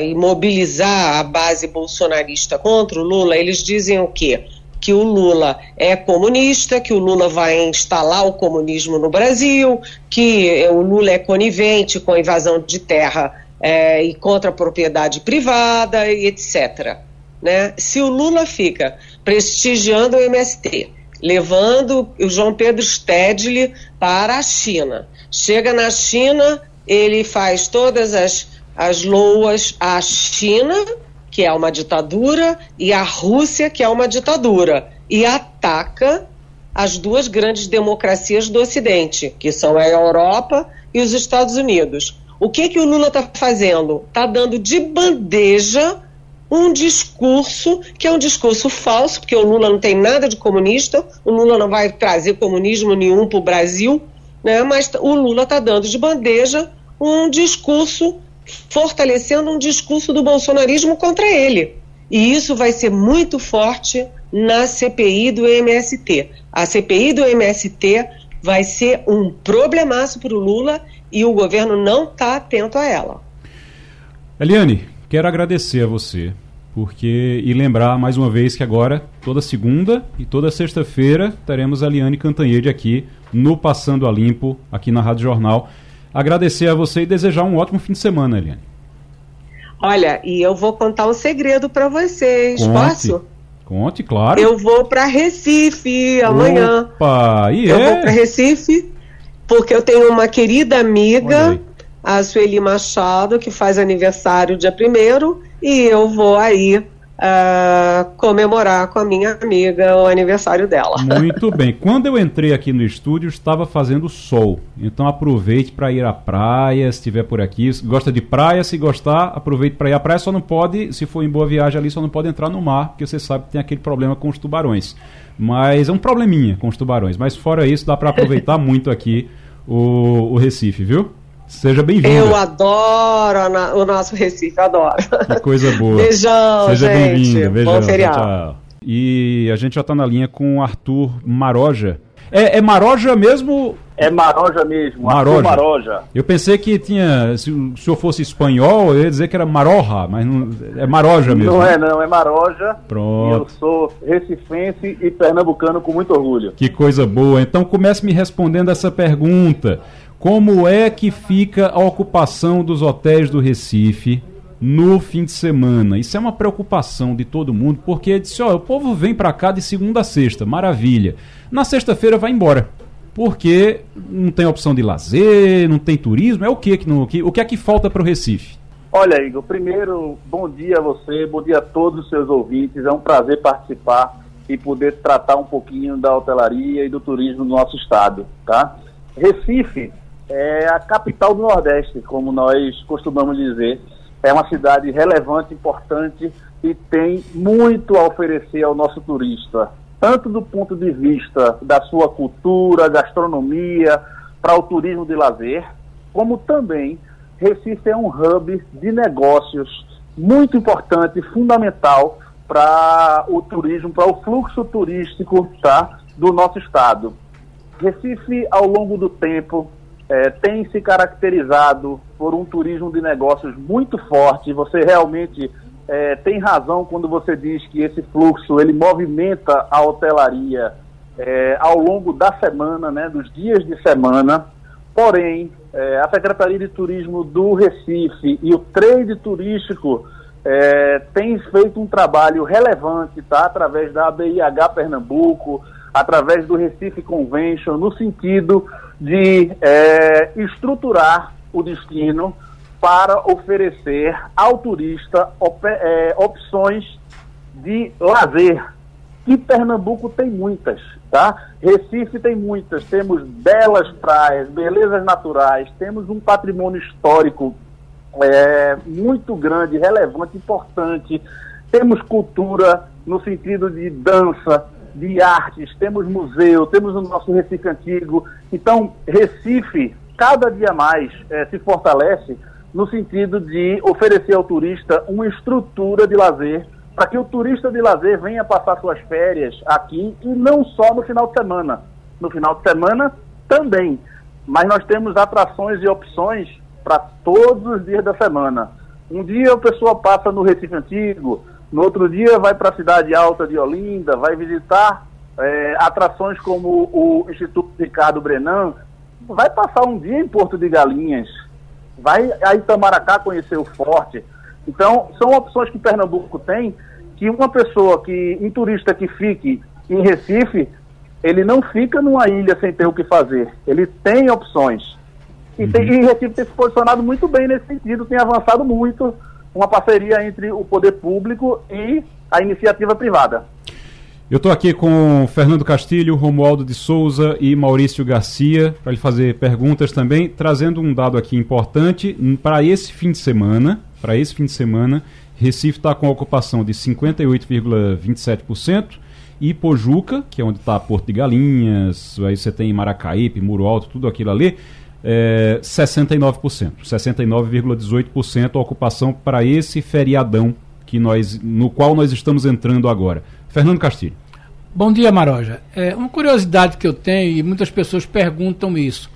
e mobilizar a base bolsonarista contra o Lula, eles dizem o quê? que o Lula é comunista, que o Lula vai instalar o comunismo no Brasil, que o Lula é conivente com a invasão de terra é, e contra a propriedade privada e etc. Né? Se o Lula fica prestigiando o MST, levando o João Pedro Stedley para a China, chega na China, ele faz todas as, as loas à China que é uma ditadura, e a Rússia, que é uma ditadura, e ataca as duas grandes democracias do Ocidente, que são a Europa e os Estados Unidos. O que, que o Lula está fazendo? Está dando de bandeja um discurso que é um discurso falso, porque o Lula não tem nada de comunista, o Lula não vai trazer comunismo nenhum para o Brasil, né? mas o Lula está dando de bandeja um discurso fortalecendo um discurso do bolsonarismo contra ele. E isso vai ser muito forte na CPI do MST. A CPI do MST vai ser um problemaço para o Lula e o governo não está atento a ela. Eliane, quero agradecer a você porque e lembrar mais uma vez que agora toda segunda e toda sexta-feira teremos a Eliane Cantanhede aqui no Passando a Limpo aqui na Rádio Jornal agradecer a você e desejar um ótimo fim de semana, Eliane. Olha, e eu vou contar um segredo para vocês, Conte. posso? Conte, claro. Eu vou para Recife amanhã. Opa, e eu é? vou para Recife porque eu tenho uma querida amiga, a Sueli Machado, que faz aniversário dia 1 e eu vou aí uh, comemorar com a minha amiga o aniversário dela. Muito bem. Quando eu entrei aqui no estúdio, estava fazendo sol. Então aproveite para ir à praia, se estiver por aqui. Se gosta de praia, se gostar, aproveite para ir à praia. Só não pode, se for em boa viagem ali, só não pode entrar no mar, porque você sabe que tem aquele problema com os tubarões. Mas é um probleminha com os tubarões. Mas fora isso, dá para aproveitar muito aqui o, o Recife, viu? Seja bem-vindo. Eu adoro o nosso Recife, adoro. Que coisa boa. Beijão, Seja bem-vindo. Beijão. Bom feriado. Tchau, tchau. E a gente já está na linha com o Arthur Maroja. É, é Maroja mesmo? É Maroja mesmo, Maroja. Maroja. Eu pensei que tinha, se o senhor fosse espanhol, eu ia dizer que era Maroja, mas não, é Maroja mesmo. Não é não, é Maroja. Pronto. E eu sou recifense e pernambucano com muito orgulho. Que coisa boa. Então comece me respondendo essa pergunta. Como é que fica a ocupação dos hotéis do Recife no fim de semana? Isso é uma preocupação de todo mundo, porque disse, ó, o povo vem para cá de segunda a sexta, maravilha. Na sexta-feira vai embora. Porque não tem opção de lazer, não tem turismo, é o que, que, não, o que é que falta para o Recife? Olha, Igor, primeiro, bom dia a você, bom dia a todos os seus ouvintes. É um prazer participar e poder tratar um pouquinho da hotelaria e do turismo do nosso estado, tá? Recife é a capital do Nordeste, como nós costumamos dizer. É uma cidade relevante, importante e tem muito a oferecer ao nosso turista, tanto do ponto de vista da sua cultura, gastronomia, para o turismo de lazer, como também Recife é um hub de negócios muito importante, fundamental para o turismo, para o fluxo turístico tá, do nosso estado. Recife, ao longo do tempo, é, tem se caracterizado por um turismo de negócios muito forte. Você realmente é, tem razão quando você diz que esse fluxo ele movimenta a hotelaria é, ao longo da semana, né, dos dias de semana. Porém, é, a Secretaria de Turismo do Recife e o trade turístico é, tem feito um trabalho relevante, tá, através da ABIH Pernambuco, através do Recife Convention, no sentido de é, estruturar o destino para oferecer ao turista op é, opções de lazer, que Pernambuco tem muitas, tá? Recife tem muitas, temos belas praias, belezas naturais, temos um patrimônio histórico é, muito grande, relevante, importante, temos cultura no sentido de dança, de artes, temos museu, temos o nosso Recife Antigo. Então, Recife, cada dia mais, é, se fortalece no sentido de oferecer ao turista uma estrutura de lazer para que o turista de lazer venha passar suas férias aqui e não só no final de semana. No final de semana também. Mas nós temos atrações e opções para todos os dias da semana. Um dia a pessoa passa no Recife Antigo, no outro dia vai para a cidade alta de Olinda, vai visitar é, atrações como o Instituto Ricardo Brenan, vai passar um dia em Porto de Galinhas, vai a Itamaracá conhecer o forte. Então, são opções que Pernambuco tem, que uma pessoa, que um turista que fique em Recife, ele não fica numa ilha sem ter o que fazer. Ele tem opções. E, tem, e Recife tem se posicionado muito bem nesse sentido, tem avançado muito uma parceria entre o poder público e a iniciativa privada. Eu estou aqui com Fernando Castilho, Romualdo de Souza e Maurício Garcia para lhe fazer perguntas também, trazendo um dado aqui importante para esse fim de semana. Para esse fim de semana, Recife está com ocupação de 58,27% e Pojuca, que é onde está Porto de Galinhas, aí você tem Maracaípe, Muro Alto, tudo aquilo ali, é, 69%, 69,18% a ocupação para esse feriadão que nós, no qual nós estamos entrando agora. Fernando Castilho. Bom dia, Maroja. É, uma curiosidade que eu tenho e muitas pessoas perguntam isso.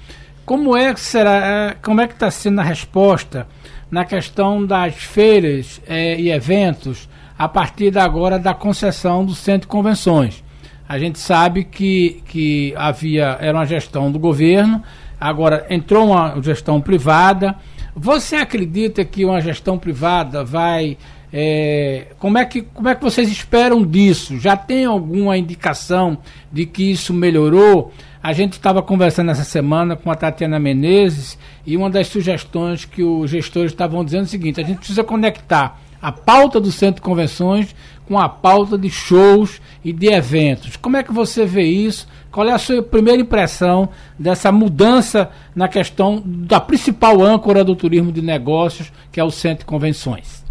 Como é que será, é, como é que está sendo a resposta na questão das feiras é, e eventos a partir da agora da concessão do centro de convenções? A gente sabe que, que havia era uma gestão do governo Agora, entrou uma gestão privada. Você acredita que uma gestão privada vai. É, como, é que, como é que vocês esperam disso? Já tem alguma indicação de que isso melhorou? A gente estava conversando essa semana com a Tatiana Menezes e uma das sugestões que os gestores estavam dizendo é o seguinte: a gente precisa conectar a pauta do centro de convenções com a pauta de shows e de eventos. Como é que você vê isso? Qual é a sua primeira impressão dessa mudança na questão da principal âncora do turismo de negócios, que é o Centro de Convenções?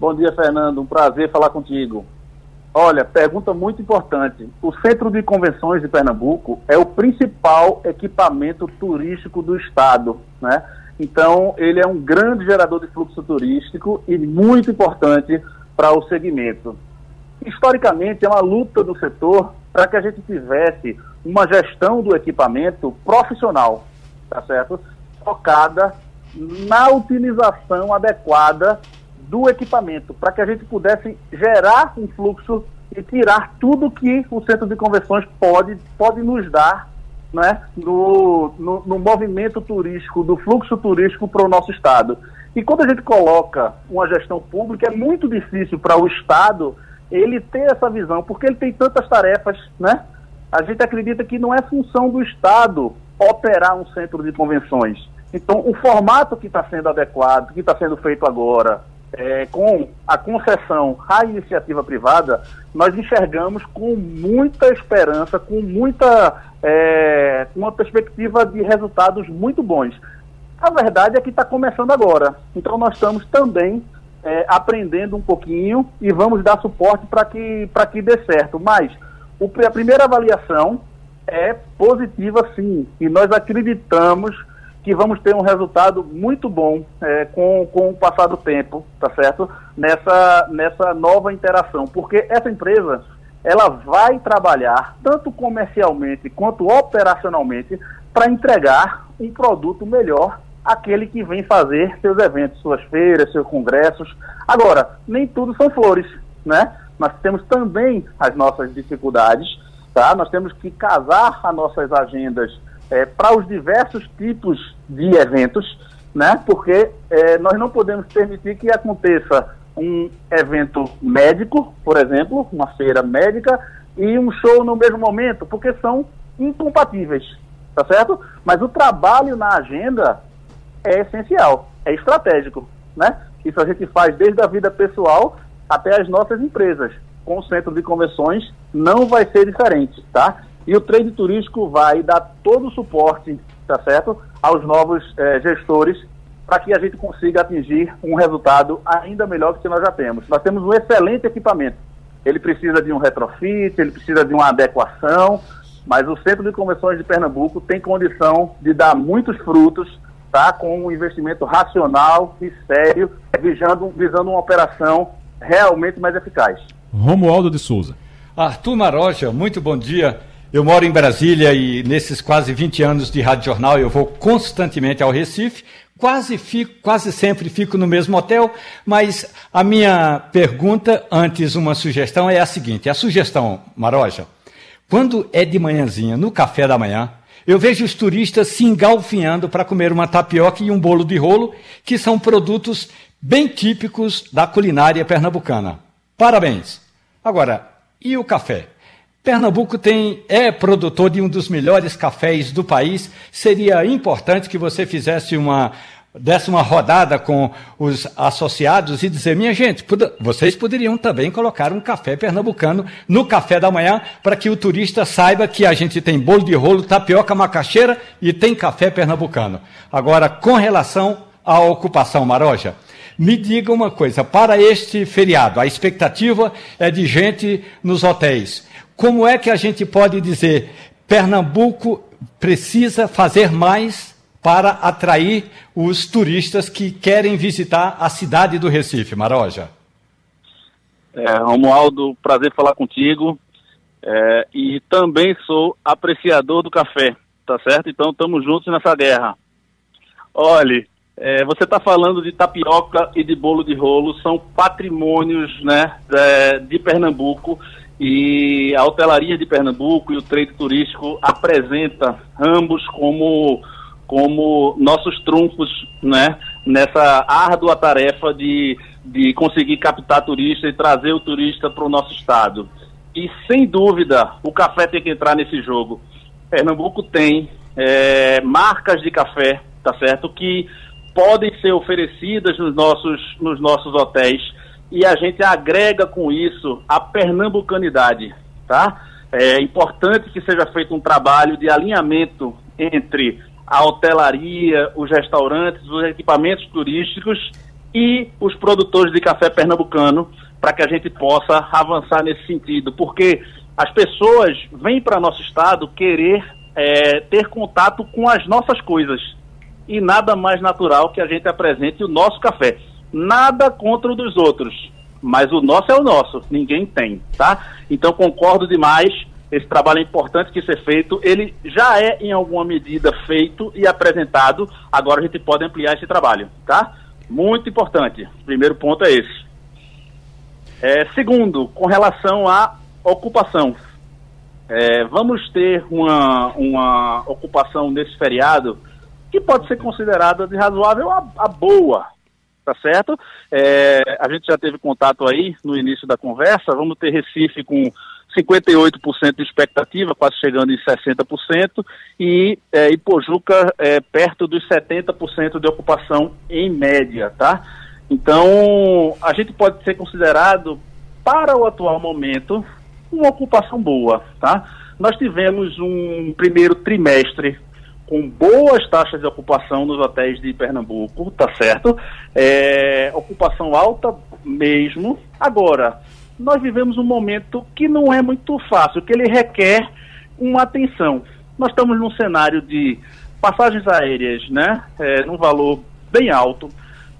Bom dia, Fernando. Um prazer falar contigo. Olha, pergunta muito importante. O Centro de Convenções de Pernambuco é o principal equipamento turístico do estado, né? Então, ele é um grande gerador de fluxo turístico e muito importante para o segmento. Historicamente, é uma luta do setor para que a gente tivesse uma gestão do equipamento profissional, tá certo? Focada na utilização adequada do equipamento, para que a gente pudesse gerar um fluxo e tirar tudo que o centro de conversões pode, pode nos dar né, no, no, no movimento turístico, do fluxo turístico para o nosso Estado. E quando a gente coloca uma gestão pública, é muito difícil para o Estado ele ter essa visão, porque ele tem tantas tarefas, né? A gente acredita que não é função do Estado operar um centro de convenções. Então, o formato que está sendo adequado, que está sendo feito agora, é, com a concessão à iniciativa privada, nós enxergamos com muita esperança, com muita é, uma perspectiva de resultados muito bons. A verdade é que está começando agora. Então nós estamos também é, aprendendo um pouquinho e vamos dar suporte para que, que dê certo. Mas o, a primeira avaliação é positiva sim. E nós acreditamos que vamos ter um resultado muito bom é, com, com o passar do tempo, tá certo? Nessa, nessa nova interação, porque essa empresa ela vai trabalhar tanto comercialmente quanto operacionalmente para entregar um produto melhor àquele que vem fazer seus eventos, suas feiras, seus congressos. Agora, nem tudo são flores, né? Nós temos também as nossas dificuldades, tá? Nós temos que casar as nossas agendas é, para os diversos tipos de eventos, né? Porque é, nós não podemos permitir que aconteça um evento médico, por exemplo, uma feira médica, e um show no mesmo momento, porque são incompatíveis, tá certo? Mas o trabalho na agenda é essencial, é estratégico, né? Isso a gente faz desde a vida pessoal até as nossas empresas. Com o centro de convenções não vai ser diferente, tá? E o trade turístico vai dar todo o suporte, tá certo, aos novos eh, gestores para que a gente consiga atingir um resultado ainda melhor que que nós já temos. Nós temos um excelente equipamento. Ele precisa de um retrofit, ele precisa de uma adequação, mas o Centro de Convenções de Pernambuco tem condição de dar muitos frutos, tá? Com um investimento racional e sério, visando, visando uma operação realmente mais eficaz. Romualdo de Souza. Arthur Maroja, muito bom dia. Eu moro em Brasília e nesses quase 20 anos de rádio jornal eu vou constantemente ao Recife. Quase fico, quase sempre fico no mesmo hotel, mas a minha pergunta, antes uma sugestão, é a seguinte: a sugestão, Maroja, quando é de manhãzinha, no café da manhã, eu vejo os turistas se engalfinhando para comer uma tapioca e um bolo de rolo, que são produtos bem típicos da culinária pernambucana. Parabéns! Agora, e o café? Pernambuco tem, é produtor de um dos melhores cafés do país. Seria importante que você fizesse uma desse uma rodada com os associados e dizer, minha gente, vocês poderiam também colocar um café pernambucano no café da manhã para que o turista saiba que a gente tem bolo de rolo, tapioca macaxeira e tem café pernambucano. Agora, com relação à ocupação maroja, me diga uma coisa, para este feriado, a expectativa é de gente nos hotéis. Como é que a gente pode dizer Pernambuco precisa fazer mais para atrair os turistas que querem visitar a cidade do Recife, Maroja? É, Romualdo, prazer falar contigo. É, e também sou apreciador do café, tá certo? Então estamos juntos nessa guerra. Olhe, é, você está falando de tapioca e de bolo de rolo, são patrimônios né, é, de Pernambuco e a hotelaria de Pernambuco e o trade turístico apresenta ambos como, como nossos trunfos né, nessa árdua tarefa de, de conseguir captar turista e trazer o turista para o nosso estado. E sem dúvida, o café tem que entrar nesse jogo. Pernambuco tem é, marcas de café, tá certo, que podem ser oferecidas nos nossos, nos nossos hotéis e a gente agrega com isso a pernambucanidade, tá? É importante que seja feito um trabalho de alinhamento entre a hotelaria, os restaurantes, os equipamentos turísticos e os produtores de café pernambucano para que a gente possa avançar nesse sentido, porque as pessoas vêm para nosso estado querer é, ter contato com as nossas coisas e nada mais natural que a gente apresente o nosso café. Nada contra o dos outros, mas o nosso é o nosso, ninguém tem, tá? Então concordo demais. Esse trabalho é importante que ser feito, ele já é em alguma medida feito e apresentado. Agora a gente pode ampliar esse trabalho, tá? Muito importante. Primeiro ponto é esse. É, segundo, com relação à ocupação. É, vamos ter uma, uma ocupação nesse feriado que pode ser considerada de razoável a, a boa, tá certo? É, a gente já teve contato aí no início da conversa, vamos ter Recife com 58% de expectativa, quase chegando em 60%, e é, Ipojuca é, perto dos 70% de ocupação em média, tá? Então, a gente pode ser considerado, para o atual momento, uma ocupação boa, tá? Nós tivemos um primeiro trimestre com boas taxas de ocupação nos hotéis de Pernambuco, tá certo? É, ocupação alta mesmo. Agora, nós vivemos um momento que não é muito fácil, que ele requer uma atenção. Nós estamos num cenário de passagens aéreas, né, é, num valor bem alto.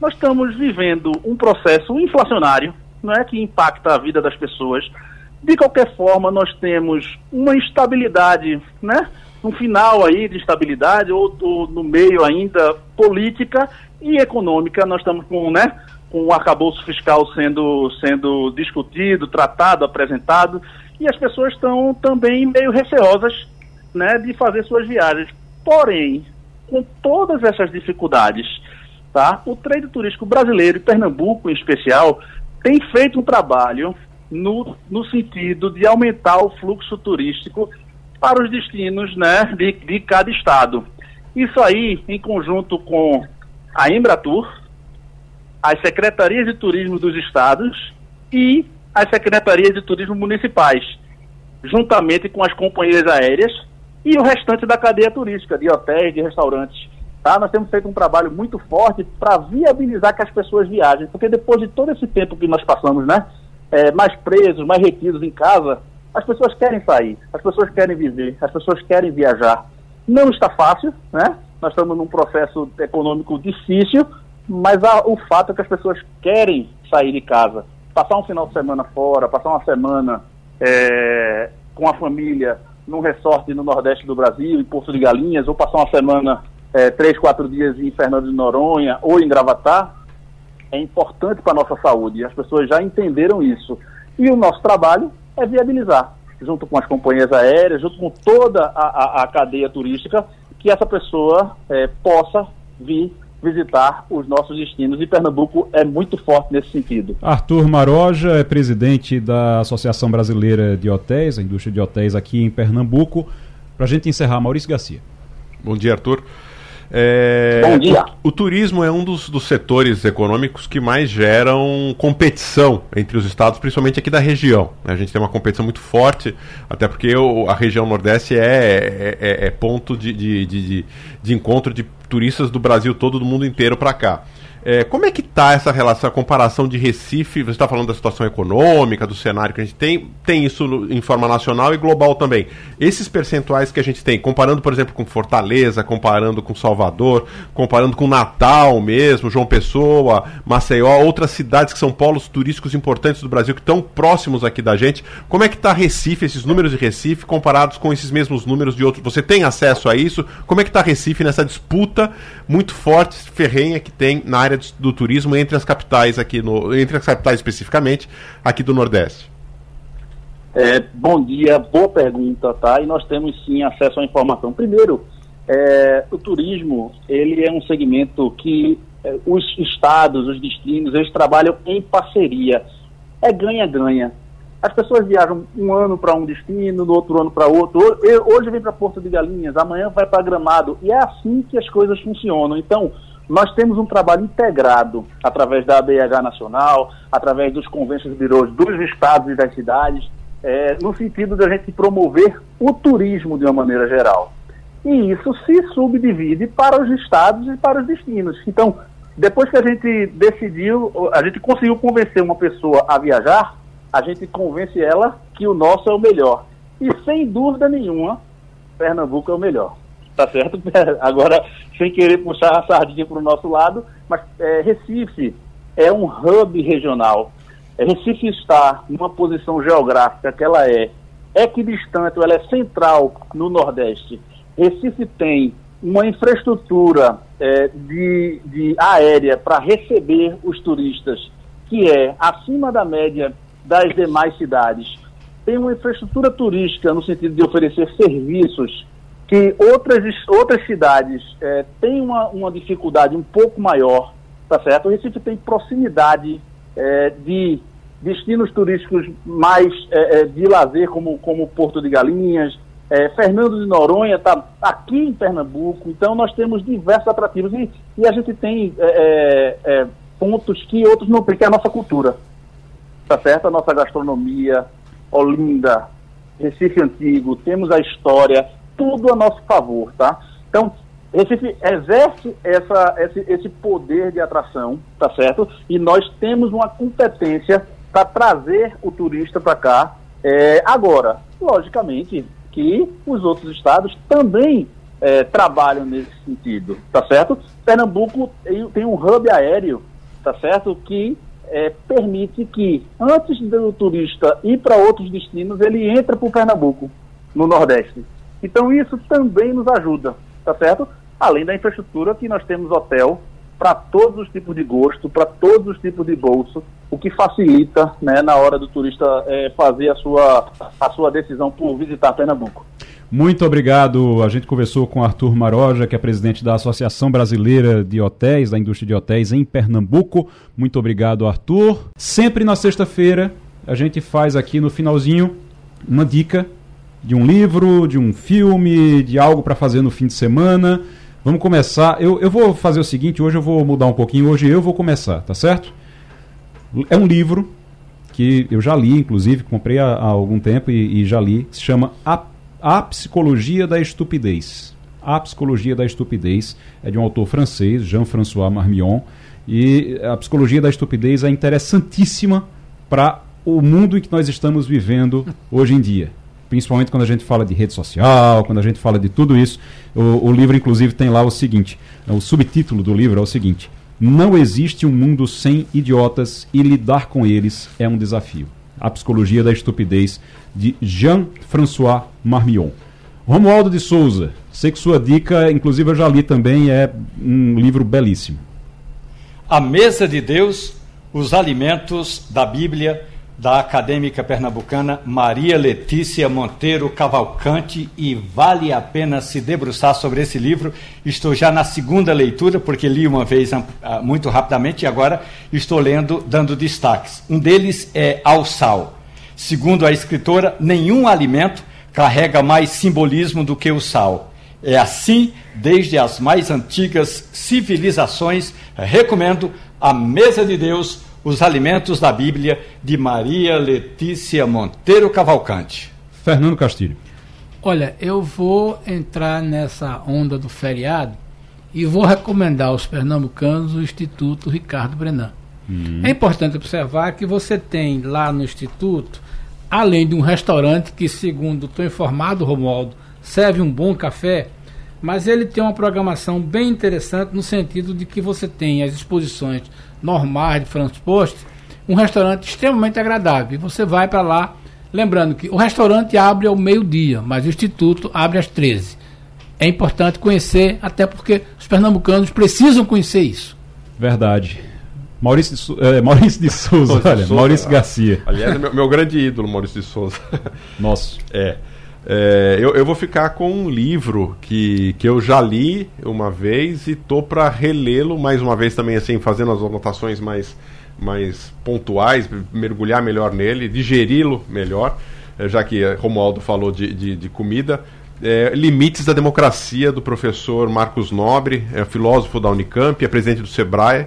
Nós estamos vivendo um processo inflacionário, não é, que impacta a vida das pessoas. De qualquer forma, nós temos uma instabilidade, né, um final aí de estabilidade ou, ou no meio ainda política e econômica. Nós estamos com, né, com o arcabouço fiscal sendo, sendo discutido, tratado, apresentado, e as pessoas estão também meio receosas né, de fazer suas viagens. Porém, com todas essas dificuldades, tá, o trade turístico brasileiro, e Pernambuco em especial, tem feito um trabalho no, no sentido de aumentar o fluxo turístico para os destinos né, de, de cada estado. Isso aí, em conjunto com a Embratur, as secretarias de turismo dos estados e as secretarias de turismo municipais, juntamente com as companhias aéreas e o restante da cadeia turística, de hotéis, de restaurantes. Tá? Nós temos feito um trabalho muito forte para viabilizar que as pessoas viajem, porque depois de todo esse tempo que nós passamos, né, é, mais presos, mais retidos em casa, as pessoas querem sair, as pessoas querem viver, as pessoas querem viajar. Não está fácil, né? Nós estamos num processo econômico difícil, mas a, o fato é que as pessoas querem sair de casa, passar um final de semana fora, passar uma semana é, com a família num resort no Nordeste do Brasil, em Porto de Galinhas, ou passar uma semana, é, três, quatro dias em Fernando de Noronha ou em Gravatá, é importante para a nossa saúde. As pessoas já entenderam isso. E o nosso trabalho é viabilizar, junto com as companhias aéreas, junto com toda a, a, a cadeia turística, que essa pessoa é, possa vir visitar os nossos destinos e Pernambuco é muito forte nesse sentido. Arthur Maroja é presidente da Associação Brasileira de Hotéis, a indústria de hotéis aqui em Pernambuco. Para a gente encerrar, Maurício Garcia. Bom dia, Arthur. É, Bom dia. O, o, turismo é um dos, dos, setores econômicos que mais geram competição entre os estados, principalmente aqui da região. A gente tem uma competição muito forte, até porque o, a região Nordeste é, é, é, é ponto de, de, de, de, encontro de turistas do Brasil todo, do mundo inteiro para cá. É, como é que está essa relação, a comparação de Recife? Você está falando da situação econômica, do cenário que a gente tem, tem isso em forma nacional e global também. Esses percentuais que a gente tem, comparando, por exemplo, com Fortaleza, comparando com Salvador, comparando com Natal mesmo, João Pessoa, Maceió, outras cidades que são polos turísticos importantes do Brasil, que estão próximos aqui da gente, como é que está Recife, esses números de Recife, comparados com esses mesmos números de outros? Você tem acesso a isso? Como é que está Recife nessa disputa muito forte, ferrenha que tem na área do turismo entre as capitais aqui no, entre as capitais especificamente aqui do Nordeste? É, bom dia, boa pergunta, tá? E nós temos sim acesso à informação. Primeiro, é, o turismo ele é um segmento que é, os estados, os destinos, eles trabalham em parceria. É ganha-ganha. As pessoas viajam um ano para um destino, no outro ano para outro. Hoje vem para Porto de Galinhas, amanhã vai para Gramado. E é assim que as coisas funcionam. Então, nós temos um trabalho integrado através da ABH Nacional, através dos convenções birôs dos estados e das cidades, é, no sentido de a gente promover o turismo de uma maneira geral. E isso se subdivide para os estados e para os destinos. Então, depois que a gente decidiu, a gente conseguiu convencer uma pessoa a viajar, a gente convence ela que o nosso é o melhor. E sem dúvida nenhuma, Pernambuco é o melhor. Tá certo? Agora, sem querer puxar a sardinha para o nosso lado, mas é, Recife é um hub regional. É, Recife está numa posição geográfica que ela é equidistante, ela é central no Nordeste. Recife tem uma infraestrutura é, de, de aérea para receber os turistas que é acima da média das demais cidades. Tem uma infraestrutura turística no sentido de oferecer serviços que outras, outras cidades é, têm uma, uma dificuldade um pouco maior, tá certo? O Recife tem proximidade é, de destinos turísticos mais é, é de lazer, como, como Porto de Galinhas, é, Fernando de Noronha está aqui em Pernambuco, então nós temos diversos atrativos e, e a gente tem é, pontos que outros não têm, que é a nossa cultura, tá certo? A nossa gastronomia, Olinda, Recife Antigo, temos a história, tudo a nosso favor, tá? Então, Recife exerce essa, esse, esse poder de atração, tá certo? E nós temos uma competência para trazer o turista para cá. É, agora, logicamente, que os outros estados também é, trabalham nesse sentido, tá certo? Pernambuco tem, tem um hub aéreo, tá certo? Que é, permite que, antes do turista ir para outros destinos, ele entra para o Pernambuco, no Nordeste. Então isso também nos ajuda, tá certo? Além da infraestrutura que nós temos hotel para todos os tipos de gosto, para todos os tipos de bolso, o que facilita né, na hora do turista é, fazer a sua, a sua decisão por visitar Pernambuco. Muito obrigado. A gente conversou com Arthur Maroja, que é presidente da Associação Brasileira de Hotéis, da indústria de hotéis em Pernambuco. Muito obrigado, Arthur. Sempre na sexta-feira, a gente faz aqui no finalzinho uma dica de um livro, de um filme, de algo para fazer no fim de semana. Vamos começar. Eu, eu vou fazer o seguinte: hoje eu vou mudar um pouquinho. Hoje eu vou começar, tá certo? É um livro que eu já li, inclusive, comprei há, há algum tempo e, e, já li, se chama a, a Psicologia da Estupidez. A Psicologia da Estupidez é de um autor francês, Jean-François Marmion, e a psicologia da estupidez é interessantíssima para o mundo em que nós estamos vivendo hoje em dia. Principalmente quando a gente fala de rede social, quando a gente fala de tudo isso. O, o livro, inclusive, tem lá o seguinte: o subtítulo do livro é o seguinte: não existe um mundo sem idiotas e lidar com eles é um desafio. A Psicologia da Estupidez, de Jean-François Marmion. Romualdo de Souza, sei que sua dica, inclusive eu já li também, é um livro belíssimo. A Mesa de Deus, os alimentos da Bíblia da acadêmica pernambucana Maria Letícia Monteiro Cavalcante e vale a pena se debruçar sobre esse livro. Estou já na segunda leitura, porque li uma vez ah, muito rapidamente e agora estou lendo, dando destaques. Um deles é Ao Sal. Segundo a escritora, nenhum alimento carrega mais simbolismo do que o sal. É assim desde as mais antigas civilizações. Recomendo A Mesa de Deus os Alimentos da Bíblia, de Maria Letícia Monteiro Cavalcante. Fernando Castilho. Olha, eu vou entrar nessa onda do feriado e vou recomendar aos pernambucanos o Instituto Ricardo Brenan. Hum. É importante observar que você tem lá no Instituto, além de um restaurante que, segundo estou informado, Romualdo, serve um bom café, mas ele tem uma programação bem interessante no sentido de que você tem as exposições normais de transporte, um restaurante extremamente agradável. E você vai para lá, lembrando que o restaurante abre ao meio-dia, mas o instituto abre às 13. É importante conhecer, até porque os pernambucanos precisam conhecer isso. Verdade. Maurício de, é, Maurício de Souza, olha, Souza, Maurício Garcia. Aliás, é meu, meu grande ídolo, Maurício de Souza. Nosso. É. É, eu, eu, vou ficar com um livro que, que eu já li uma vez e tô para relê-lo mais uma vez também, assim, fazendo as anotações mais, mais pontuais, mergulhar melhor nele, digeri-lo melhor, é, já que Romualdo falou de, de, de comida. É, Limites da Democracia, do professor Marcos Nobre, é filósofo da Unicamp, é presidente do SEBRAE.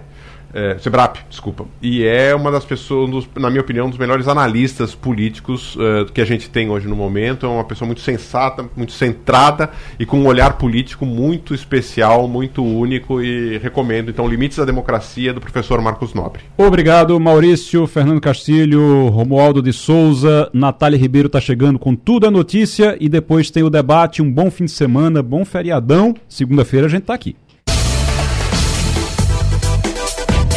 É, Sebrap, desculpa. E é uma das pessoas, dos, na minha opinião, um dos melhores analistas políticos uh, que a gente tem hoje no momento. É uma pessoa muito sensata, muito centrada e com um olhar político muito especial, muito único e recomendo. Então, Limites da Democracia, do professor Marcos Nobre. Obrigado, Maurício, Fernando Castilho, Romualdo de Souza, Natália Ribeiro está chegando com tudo a notícia e depois tem o debate. Um bom fim de semana, bom feriadão. Segunda-feira a gente está aqui.